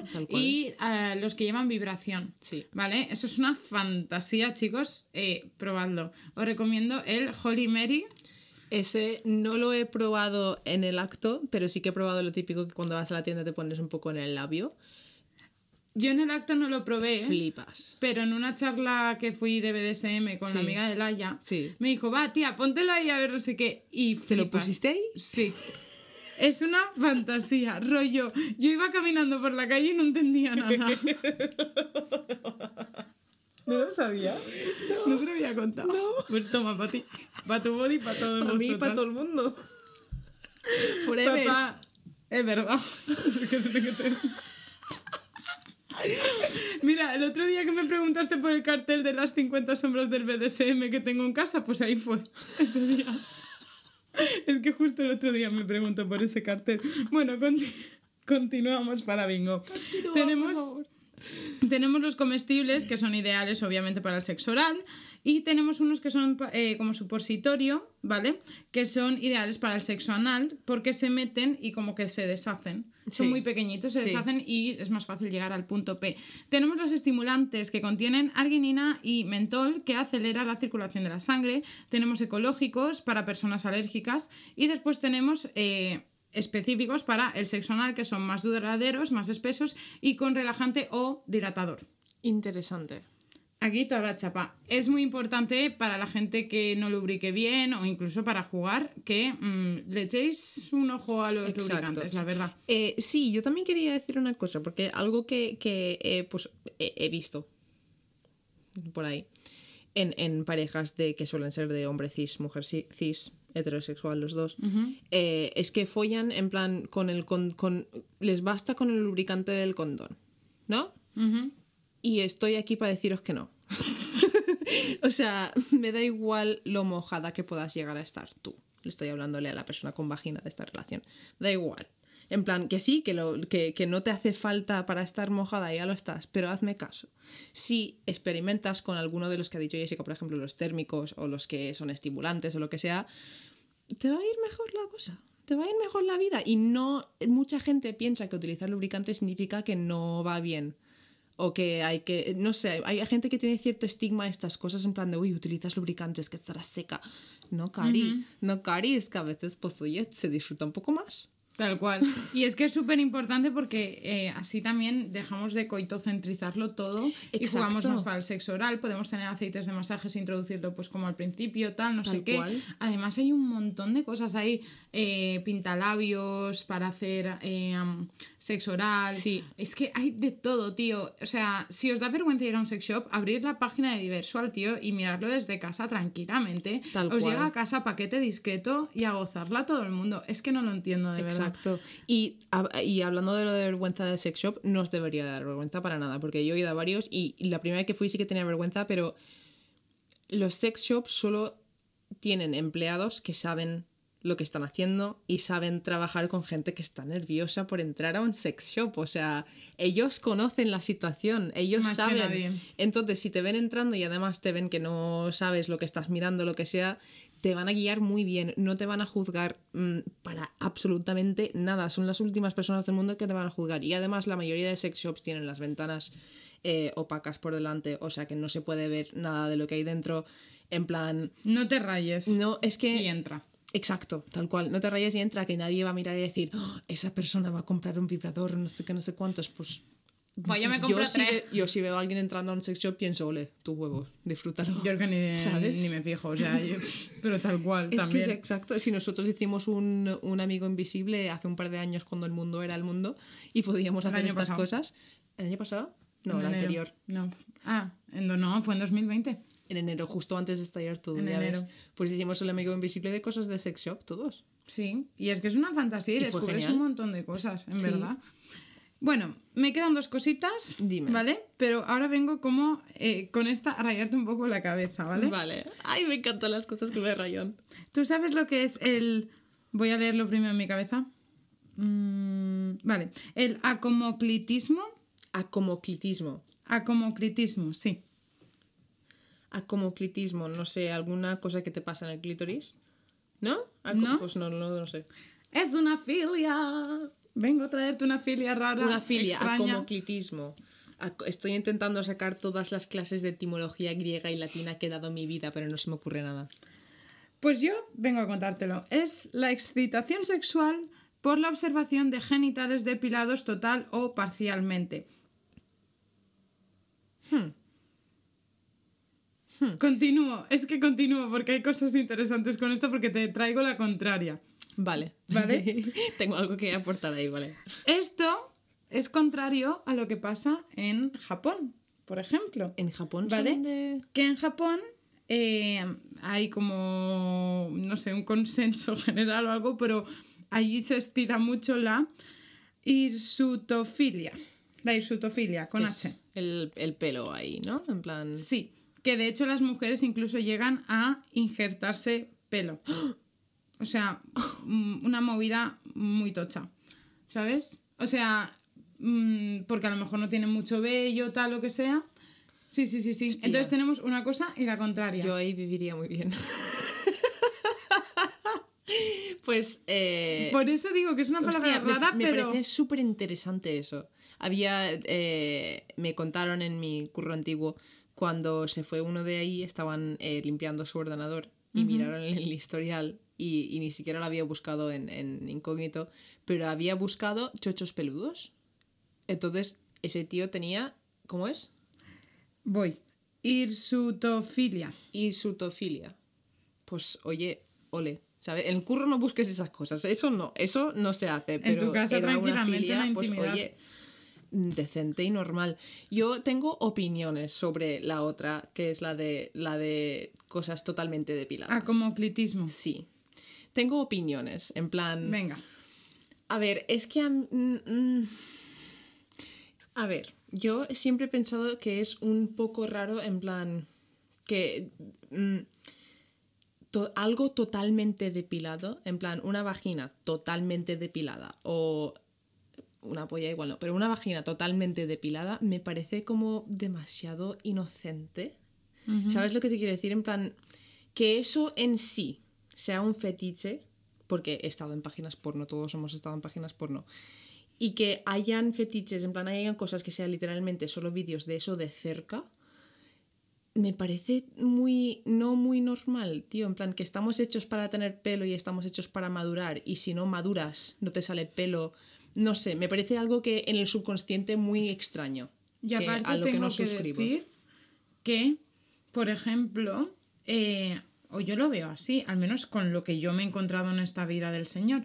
Sí, tal cual. y eh, los que llevan vibración. Sí. ¿Vale? Eso es una fantasía, chicos. Eh, probadlo. Os recomiendo el Holy Mary. Ese no lo he probado en el acto, pero sí que he probado lo típico que cuando vas a la tienda te pones un poco en el labio. Yo en el acto no lo probé. Flipas. pero en una charla que fui de BDSM con la amiga de Laia, Sí. me dijo, va, tía, póntelo ahí a ver no sé qué. Y ¿Te lo flipas. pusiste ahí? Sí. Es una fantasía, rollo. Yo iba caminando por la calle y no entendía nada. ¿No lo sabía? No, te lo había contado. Pues toma, para ti. Para tu body, para todos Para mí y vosotras. para todo el mundo. Forever. Papá, es verdad. Es que Mira, el otro día que me preguntaste por el cartel de las 50 sombras del BDSM que tengo en casa, pues ahí fue, ese día. Es que justo el otro día me preguntó por ese cartel. Bueno, conti- continuamos para bingo. tenemos, tenemos los comestibles que son ideales obviamente para el sexo oral y tenemos unos que son eh, como supositorio, ¿vale? Que son ideales para el sexo anal porque se meten y como que se deshacen. Son muy pequeñitos, se Sí. deshacen y es más fácil llegar al punto P. Tenemos los estimulantes que contienen arginina y mentol que acelera la circulación de la sangre. Tenemos ecológicos para personas alérgicas y después tenemos eh, específicos para el sexo anal que son más duraderos, más espesos y con relajante o dilatador. Interesante. Aquí toda la chapa. Es muy importante para la gente que no lubrique bien o incluso para jugar que mm, le echéis un ojo a los Exacto. lubricantes, la verdad. Eh, sí, yo también quería decir una cosa, porque algo que, que, eh, pues, he visto por ahí en, en parejas de que suelen ser de hombre cis, mujer ci- cis, heterosexual los dos, eh, es que follan en plan con el con, con- les basta con el lubricante del condón, ¿no? Y estoy aquí para deciros que no. o sea, me da igual lo mojada que puedas llegar a estar tú. Le estoy hablándole a la persona con vagina de esta relación. Da igual. En plan, que sí, que, lo, que, que no te hace falta para estar mojada, ya lo estás, pero hazme caso. Si experimentas con alguno de los que ha dicho Jessica, por ejemplo, los térmicos o los que son estimulantes o lo que sea, te va a ir mejor la cosa. Te va a ir mejor la vida. Y no. Mucha gente piensa que utilizar lubricante significa que no va bien. O que hay que. No sé, hay gente que tiene cierto estigma a estas cosas en plan de, uy, utilizas lubricantes, que estarás seca. No, Cari. No, Cari, es que a veces, pues, oye, se disfruta un poco más. Tal cual. Y es que es súper importante porque eh, así también dejamos de coitocentrizarlo todo y jugamos más para el sexo oral. Podemos tener aceites de masajes, introducirlo pues como al principio, tal, no sé qué. cual. Además hay un montón de cosas. Hay eh, pintalabios para hacer eh, sexo oral. Sí. Es que hay de todo, tío. O sea, si os da vergüenza ir a un sex shop, abrir la página de Diversual, tío, y mirarlo desde casa tranquilamente. Tal os cual. llega a casa paquete discreto y a gozarla todo el mundo. Es que no lo entiendo, de verdad. Exacto. Y, y hablando de lo de vergüenza del sex shop, no os debería dar vergüenza para nada, porque yo he ido a varios y, y la primera vez que fui sí que tenía vergüenza, pero los sex shops solo tienen empleados que saben lo que están haciendo y saben trabajar con gente que está nerviosa por entrar a un sex shop. O sea, ellos conocen la situación, ellos Más saben. Entonces, si te ven entrando y además te ven que no sabes lo que estás mirando, lo que sea, te van a guiar muy bien, no te van a juzgar mm, para absolutamente nada. Son las últimas personas del mundo que te van a juzgar. Y además la mayoría de sex shops tienen las ventanas eh, opacas por delante, o sea que no se puede ver nada de lo que hay dentro. En plan, No te rayes. no, es que... Y entra. Exacto, tal cual. No te rayes y entra, que nadie va a mirar y decir, "Oh, esa persona va a comprar un vibrador, no sé qué, no sé cuántos. Pues Pues yo me compro yo, si tres. ve- yo si veo a alguien entrando a un sex shop pienso, ole, tu huevo, disfrútalo. Yo que ni, ¿Sabes? ni me fijo, o sea, yo- pero tal cual Es también. que es exacto. Si nosotros hicimos un, un amigo invisible hace un par de años cuando el mundo era el mundo y podíamos hacer estas pasado. cosas. ¿El año pasado? No, el anterior. No. Ah, en- no, fue en 2020. En enero, justo antes de estallar todo. En ya ves. enero. Pues hicimos el amigo invisible de cosas de sex shop, todos. Sí, y es que es una fantasía y, descubres un montón de cosas, en Sí. verdad. Bueno, me quedan dos cositas, Dime. ¿vale? Pero ahora vengo como eh, con esta a rayarte un poco la cabeza, ¿vale? Vale. Ay, me encantan las cosas que me rayan. ¿Tú sabes lo que es el... Voy a leerlo primero en mi cabeza. Mm, vale, el acomoclitismo. Acomoclitismo. Acomoclitismo, sí. Acomoclitismo, no sé, alguna cosa que te pasa en el clítoris. ¿No? Aco- ¿No? Pues no, no, no sé. Es una filia. Vengo a traerte una filia rara. Una filia, extraña. acomoclitismo. Ac- Estoy intentando sacar todas las clases de etimología griega y latina que he dado en mi vida, pero no se me ocurre nada. Pues yo vengo a contártelo. Es la excitación sexual por la observación de genitales depilados total o parcialmente. Hmm. Continúo, es que continúo porque hay cosas interesantes con esto porque te traigo la contraria. Vale. Vale. Tengo algo que aportar ahí, vale. Esto es contrario a lo que pasa en Japón, por ejemplo. En Japón, ¿Vale? de- Que en Japón eh, hay como, no sé, un consenso general o algo, pero allí se estila mucho la hirsutofilia. La hirsutofilia, con H. el, el pelo ahí, ¿no? En plan. Sí, que de hecho las mujeres incluso llegan a injertarse pelo. O sea, mm, una movida muy tocha, ¿sabes? O sea, mm, porque a lo mejor no tienen mucho vello, tal, lo que sea. Sí, sí, sí, sí. Hostia. Entonces tenemos una cosa y la contraria. Yo ahí viviría muy bien. pues. Eh, Por eso digo que es una palabra hostia, me- rara, me, pero... parece súper interesante eso. Había. eh, me contaron en mi curro antiguo cuando se fue uno de ahí, estaban eh, limpiando su ordenador y miraron el, historial y, y ni siquiera lo había buscado en, en incógnito, pero había buscado chochos peludos. Entonces, ese tío tenía. ¿Cómo es? Voy. Hirsutofilia. y sutofilia. Pues oye, ole. ¿sabes? En el curro no busques esas cosas. Eso no, eso no se hace. Pero tu casa, tranquilamente, filia, en la pues oye, decente y normal. Yo tengo opiniones sobre la otra, que es la de la de cosas totalmente depiladas. Acomoclitismo. Sí. Tengo opiniones, en plan. Venga. A ver, es que... a mm, mm. A ver, yo siempre he pensado que es un poco raro en plan que mm, to- algo totalmente depilado, en plan una vagina totalmente depilada o una polla igual no, pero una vagina totalmente depilada me parece como demasiado inocente. ¿Sabes lo que te quiero decir? En plan, que eso en sí sea un fetiche, porque he estado en páginas porno, todos hemos estado en páginas porno, y que hayan fetiches, en plan, hayan cosas que sean literalmente solo vídeos de eso de cerca, me parece muy, no muy normal, tío. En plan, que estamos hechos para tener pelo y estamos hechos para madurar, y si no maduras, no te sale pelo. No sé, me parece algo que en el subconsciente muy extraño. Y que aparte a lo tengo que no que suscribo. decir que, por ejemplo, eh, o yo lo veo así, al menos con lo que yo me he encontrado en esta vida del Señor,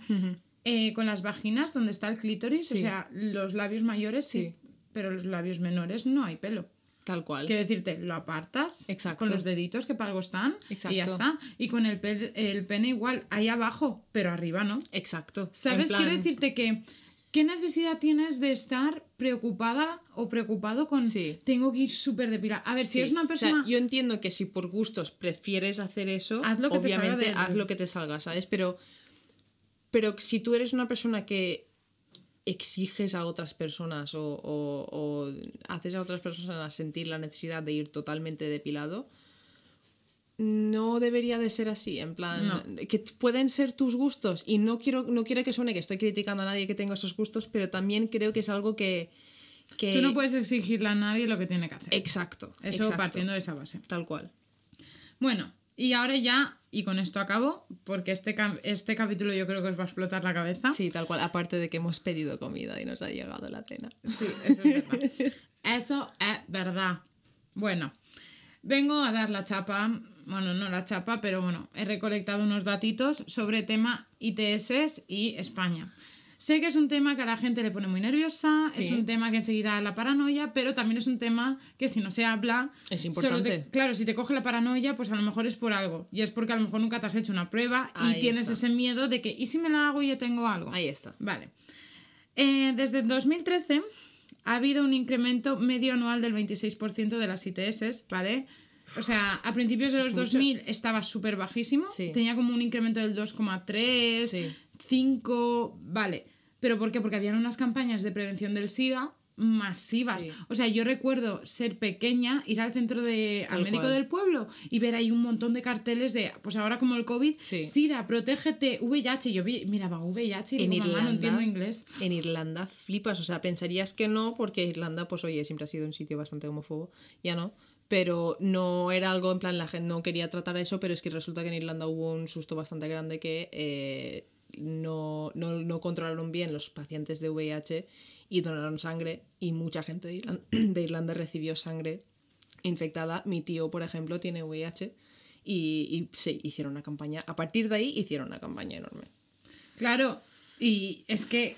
eh, con las vaginas donde está el clítoris, o sea, los labios mayores sí, Sí. pero los labios menores no hay pelo. Tal cual. Quiero decirte, lo apartas Exacto. con los deditos que para algo están y ya Exacto. está. Y con el, el pene igual, ahí abajo, pero arriba no. Exacto. ¿Sabes? Plan- Quiero decirte que ¿qué necesidad tienes de estar preocupada o preocupado con Sí. tengo que ir súper depilada? A ver, si Sí. es una O sea, persona... yo entiendo que si por gustos prefieres hacer eso, Haz lo que te salga obviamente haz lo que te salga, ¿sabes? Pero, pero si tú eres una persona que exiges a otras personas o, o- o haces a otras personas sentir la necesidad de ir totalmente depilado, no debería de ser así, en plan, No. que pueden ser tus gustos y no quiero, no quiero que suene que estoy criticando a nadie que tenga esos gustos, pero también creo que es algo que... que... Tú no puedes exigirle a nadie lo que tiene que hacer. Exacto. Eso exacto, partiendo de esa base. Tal cual. Bueno, Y ahora ya, y con esto acabo, porque este, este capítulo yo creo que os va a explotar la cabeza. Sí, tal cual. Aparte de que hemos pedido comida y nos ha llegado la cena. Sí, eso es verdad. Eso es verdad. Bueno, vengo a dar la chapa, bueno, no la chapa, pero bueno, he recolectado unos datitos sobre tema ITS y España. Sé que es un tema que a la gente le pone muy nerviosa, es un tema que enseguida da la paranoia, pero también es un tema que si no se habla... Es importante. te- claro, si te coge la paranoia, pues a lo mejor es por algo. Y es porque a lo mejor nunca te has hecho una prueba Ahí y tienes está. ese miedo de que, ¿y si me la hago y yo tengo algo? Ahí está. Vale. Eh, desde el 2013 ha habido un incremento medio anual del 26% de las ITS, ¿vale? O sea, a principios de los es mucho. 2000 estaba súper bajísimo. Sí. Tenía como un incremento del 2,3, Sí. 5, vale. ¿Pero por qué? Porque habían unas campañas de prevención del SIDA masivas. Sí. O sea, yo recuerdo ser pequeña, ir al centro de al médico cual. del pueblo y ver ahí un montón de carteles de, pues ahora como el COVID, Sí. SIDA, protégete, VIH. Yo vi, miraba VIH y En digo, mamá, no Irlanda, entiendo inglés. en Irlanda flipas, o sea, pensarías que no, porque Irlanda, pues oye, siempre ha sido un sitio bastante homófobo, ya no, pero no era algo en plan, la gente no quería tratar eso, pero es que resulta que en Irlanda hubo un susto bastante grande que eh, no, no, no controlaron bien los pacientes de VIH y donaron sangre y mucha gente de Irlanda, de Irlanda recibió sangre infectada. Mi tío, por ejemplo, tiene VIH y, y sí, hicieron una campaña, a partir de ahí hicieron una campaña enorme. Claro, y es que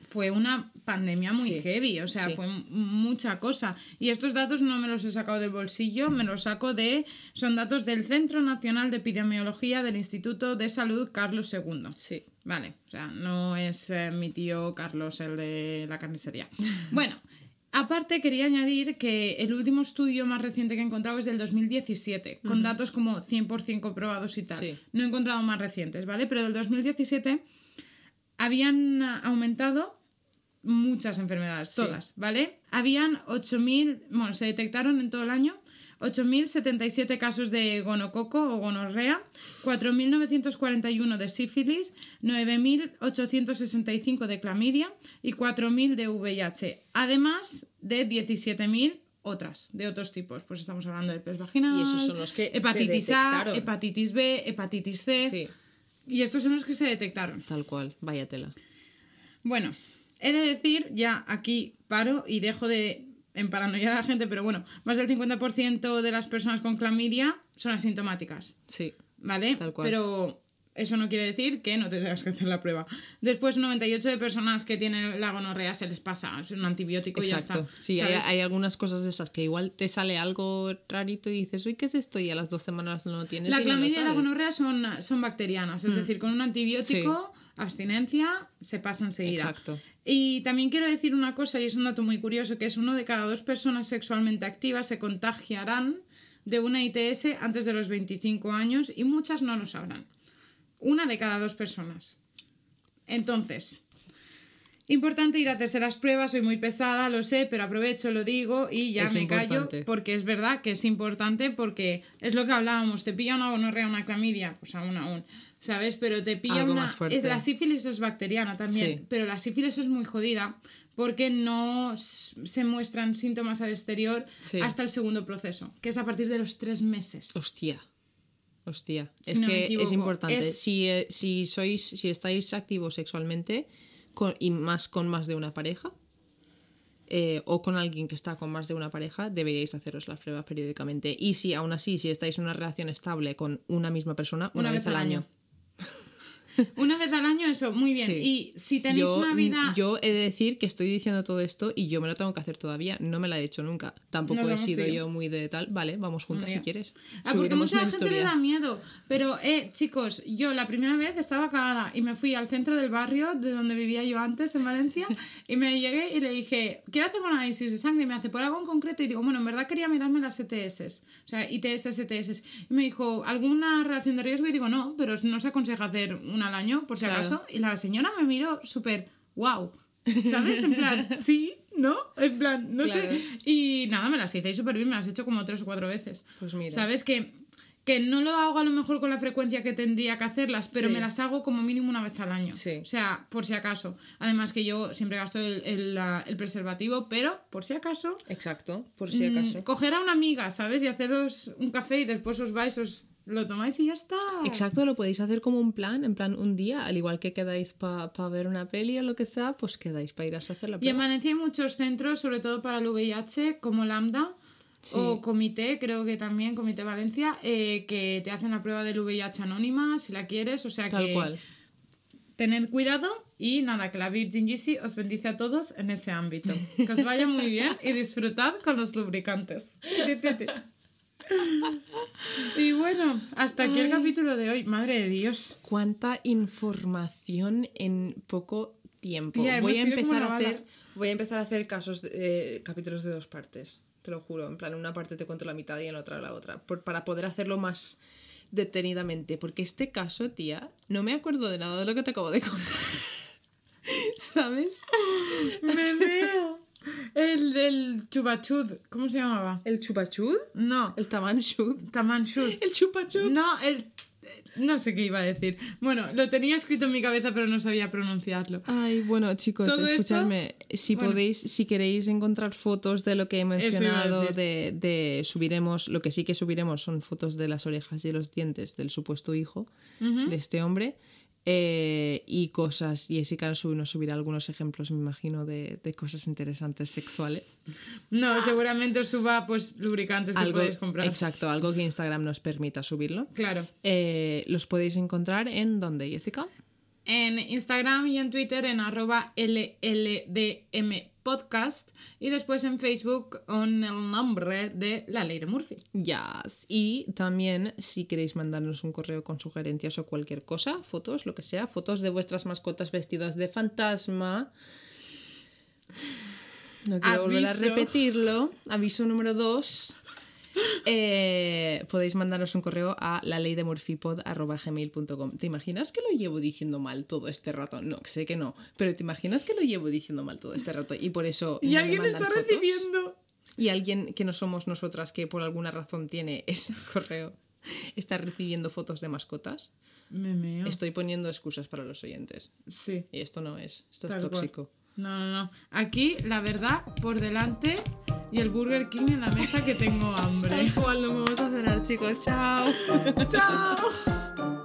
fue una pandemia muy Sí, heavy, o sea, sí. fue mucha cosa. Y estos datos no me los he sacado del bolsillo, me los saco de... Son datos del Centro Nacional de Epidemiología del Instituto de Salud Carlos II. Sí. Vale, o sea, no es eh, mi tío Carlos el de la carnicería. Bueno, aparte quería añadir que el último estudio más reciente que he encontrado es del 2017, con datos como 100% comprobados y tal. Sí. No he encontrado más recientes, ¿vale? Pero del 2017 habían ah, aumentado muchas enfermedades, todas, ¿vale? Habían 8.000, bueno, se detectaron en todo el año 8.077 casos de gonococo o gonorrea, 4.941 de sífilis, 9.865 de clamidia y 4.000 de VIH, además de 17.000 otras, de otros tipos. Pues estamos hablando de herpes vaginal, Y esos son los que se hepatitis A, hepatitis B, hepatitis C. Sí. Y estos son los que se detectaron. Tal cual, vaya tela. Bueno, he de decir, ya aquí paro y dejo de emparanoiar a la gente, pero bueno, más del 50% de las personas con clamidia son asintomáticas, Sí. ¿vale? Tal cual. Pero eso no quiere decir que no te tengas que hacer la prueba. Después, 98 de personas que tienen la gonorrea se les pasa, es un antibiótico y ya Exacto. está. Sí, hay, hay algunas cosas de estas que igual te sale algo rarito y dices, uy, ¿qué es esto? Y a las dos semanas no lo tienes. La y no clamidia y la. Mm. gonorrea son, son bacterianas, es decir, con un antibiótico, abstinencia, se pasa enseguida. Exacto. Y también quiero decir una cosa, y es un dato muy curioso, que es uno de cada dos personas sexualmente activas se contagiarán de una ITS antes de los 25 años y muchas no lo sabrán. Una de cada dos personas. Entonces, importante ir a hacerse las pruebas, soy muy pesada, lo sé, pero aprovecho, lo digo y ya Es me importante. callo porque es verdad que es importante porque es lo que hablábamos, te pilla una gonorrea, una clamidia, pues aún aún, ¿sabes? Pero te pilla Algo una... más fuerte. la sífilis es bacteriana también, Sí. pero la sífilis es muy jodida porque no se muestran síntomas al exterior Sí. hasta el segundo proceso, que es a partir de los tres meses. Hostia. Hostia. Si es no que es importante. es- Si, eh, si sois, si estáis activos sexualmente con, y más con más de una pareja, eh, o con alguien que está con más de una pareja, deberíais haceros las pruebas periódicamente. Y si aún así, si estáis en una relación estable con una misma persona, una, vez, al año. Una vez al año, eso, muy bien. Sí. Y si tenéis Yo, una vida... yo he de decir que estoy diciendo todo esto y yo me lo tengo que hacer todavía. No me la he hecho nunca. Tampoco Nos he sido yo. muy de tal. Vale, vamos juntas Un si quieres. Ah, porque mucha gente le historia. da miedo. Pero, eh, chicos, yo la primera vez estaba cagada y me fui al centro del barrio de donde vivía yo antes, en Valencia, y me llegué y le dije, quiero hacer un análisis de sangre. Y me hace por algo en concreto y digo, bueno, en verdad quería mirarme las ETS, o sea, ITS, ETS. Y me dijo, ¿alguna relación de riesgo? Y digo, no, pero no se aconseja hacer una al año, por si Claro. acaso. Y la señora me miró súper, wow. ¿Sabes? En plan, sí, ¿no? En plan, no Claro. sé. Y nada, me las hice súper bien, me las he hecho como tres o cuatro veces. Pues mira. ¿Sabes? Que, que no lo hago a lo mejor con la frecuencia que tendría que hacerlas, pero Sí. me las hago como mínimo una vez al año. Sí. O sea, por si acaso. Además que yo siempre gasto el, el preservativo, pero por si acaso, Exacto, por si mm, acaso. coger a una amiga, ¿sabes? Y haceros un café y después os vais, os lo tomáis y ya está. Exacto, lo podéis hacer como un plan, en plan un día, al igual que quedáis para ver una peli o lo que sea, pues quedáis para ir a hacer la Y en. Valencia hay muchos centros, sobre todo para el VIH, como Lambda o Comité, creo que también, Comité Valencia, eh, que te hacen la prueba del VIH anónima, si la quieres, o sea Tal que cual. tened cuidado y nada, que la Virgin Yeezy os bendice a todos en ese ámbito. Que os vaya muy bien y disfrutad con los lubricantes. Y bueno, hasta aquí el capítulo de hoy. Madre de Dios. Cuánta información en poco tiempo. Tía, voy a empezar a hacer, voy a empezar a hacer casos, de- eh, capítulos de dos partes. Te lo juro. En plan, en una parte te cuento la mitad y en otra la otra. por- para poder hacerlo más detenidamente. Porque este caso, tía, no me acuerdo de nada de lo que te acabo de contar. ¿Sabes? Me veo. El del chubachud. ¿Cómo se llamaba? ¿El chupachud? No. ¿El tamanchud? Tamanchud. ¿El chupachud? No, el... No sé qué iba a decir. Bueno, lo tenía escrito en mi cabeza, pero no sabía pronunciarlo. Ay, bueno, chicos, esto- escuchadme. Si bueno. podéis, si queréis encontrar fotos de lo que he mencionado, de, de subiremos, lo que sí que subiremos son fotos de las orejas y los dientes del supuesto hijo de este hombre. Eh, y cosas, Jessica nos sub- nos subirá algunos ejemplos, me imagino, de, de cosas interesantes sexuales. No, seguramente os suba pues lubricantes que Algo, podéis comprar. exacto, algo que Instagram nos permita subirlo. Claro. Eh, los podéis encontrar en donde, Jessica? En Instagram y en Twitter en arroba LLDM podcast y después en Facebook con el nombre de La Ley de Murphy. Yes. Y también, si queréis mandarnos un correo con sugerencias o cualquier cosa, fotos, lo que sea, fotos de vuestras mascotas vestidas de fantasma. No quiero volver a repetirlo. Aviso número 2. Podéis mandarnos un correo a la ley de gmail.com. ¿Te imaginas que lo llevo diciendo mal todo este rato? No, sé que no, pero ¿te imaginas que lo llevo diciendo mal todo este rato y por eso... Y no alguien está fotos? recibiendo. Y alguien que no somos nosotras que por alguna razón tiene ese correo está recibiendo fotos de mascotas. Me meo. Estoy poniendo excusas para los oyentes. Sí. Y esto no es, esto Tal es cual. No, no, no. Aquí, la verdad, por delante y el Burger King en la mesa que tengo hambre. cual, no vamos a cenar, chicos. Chao. ¡Chao!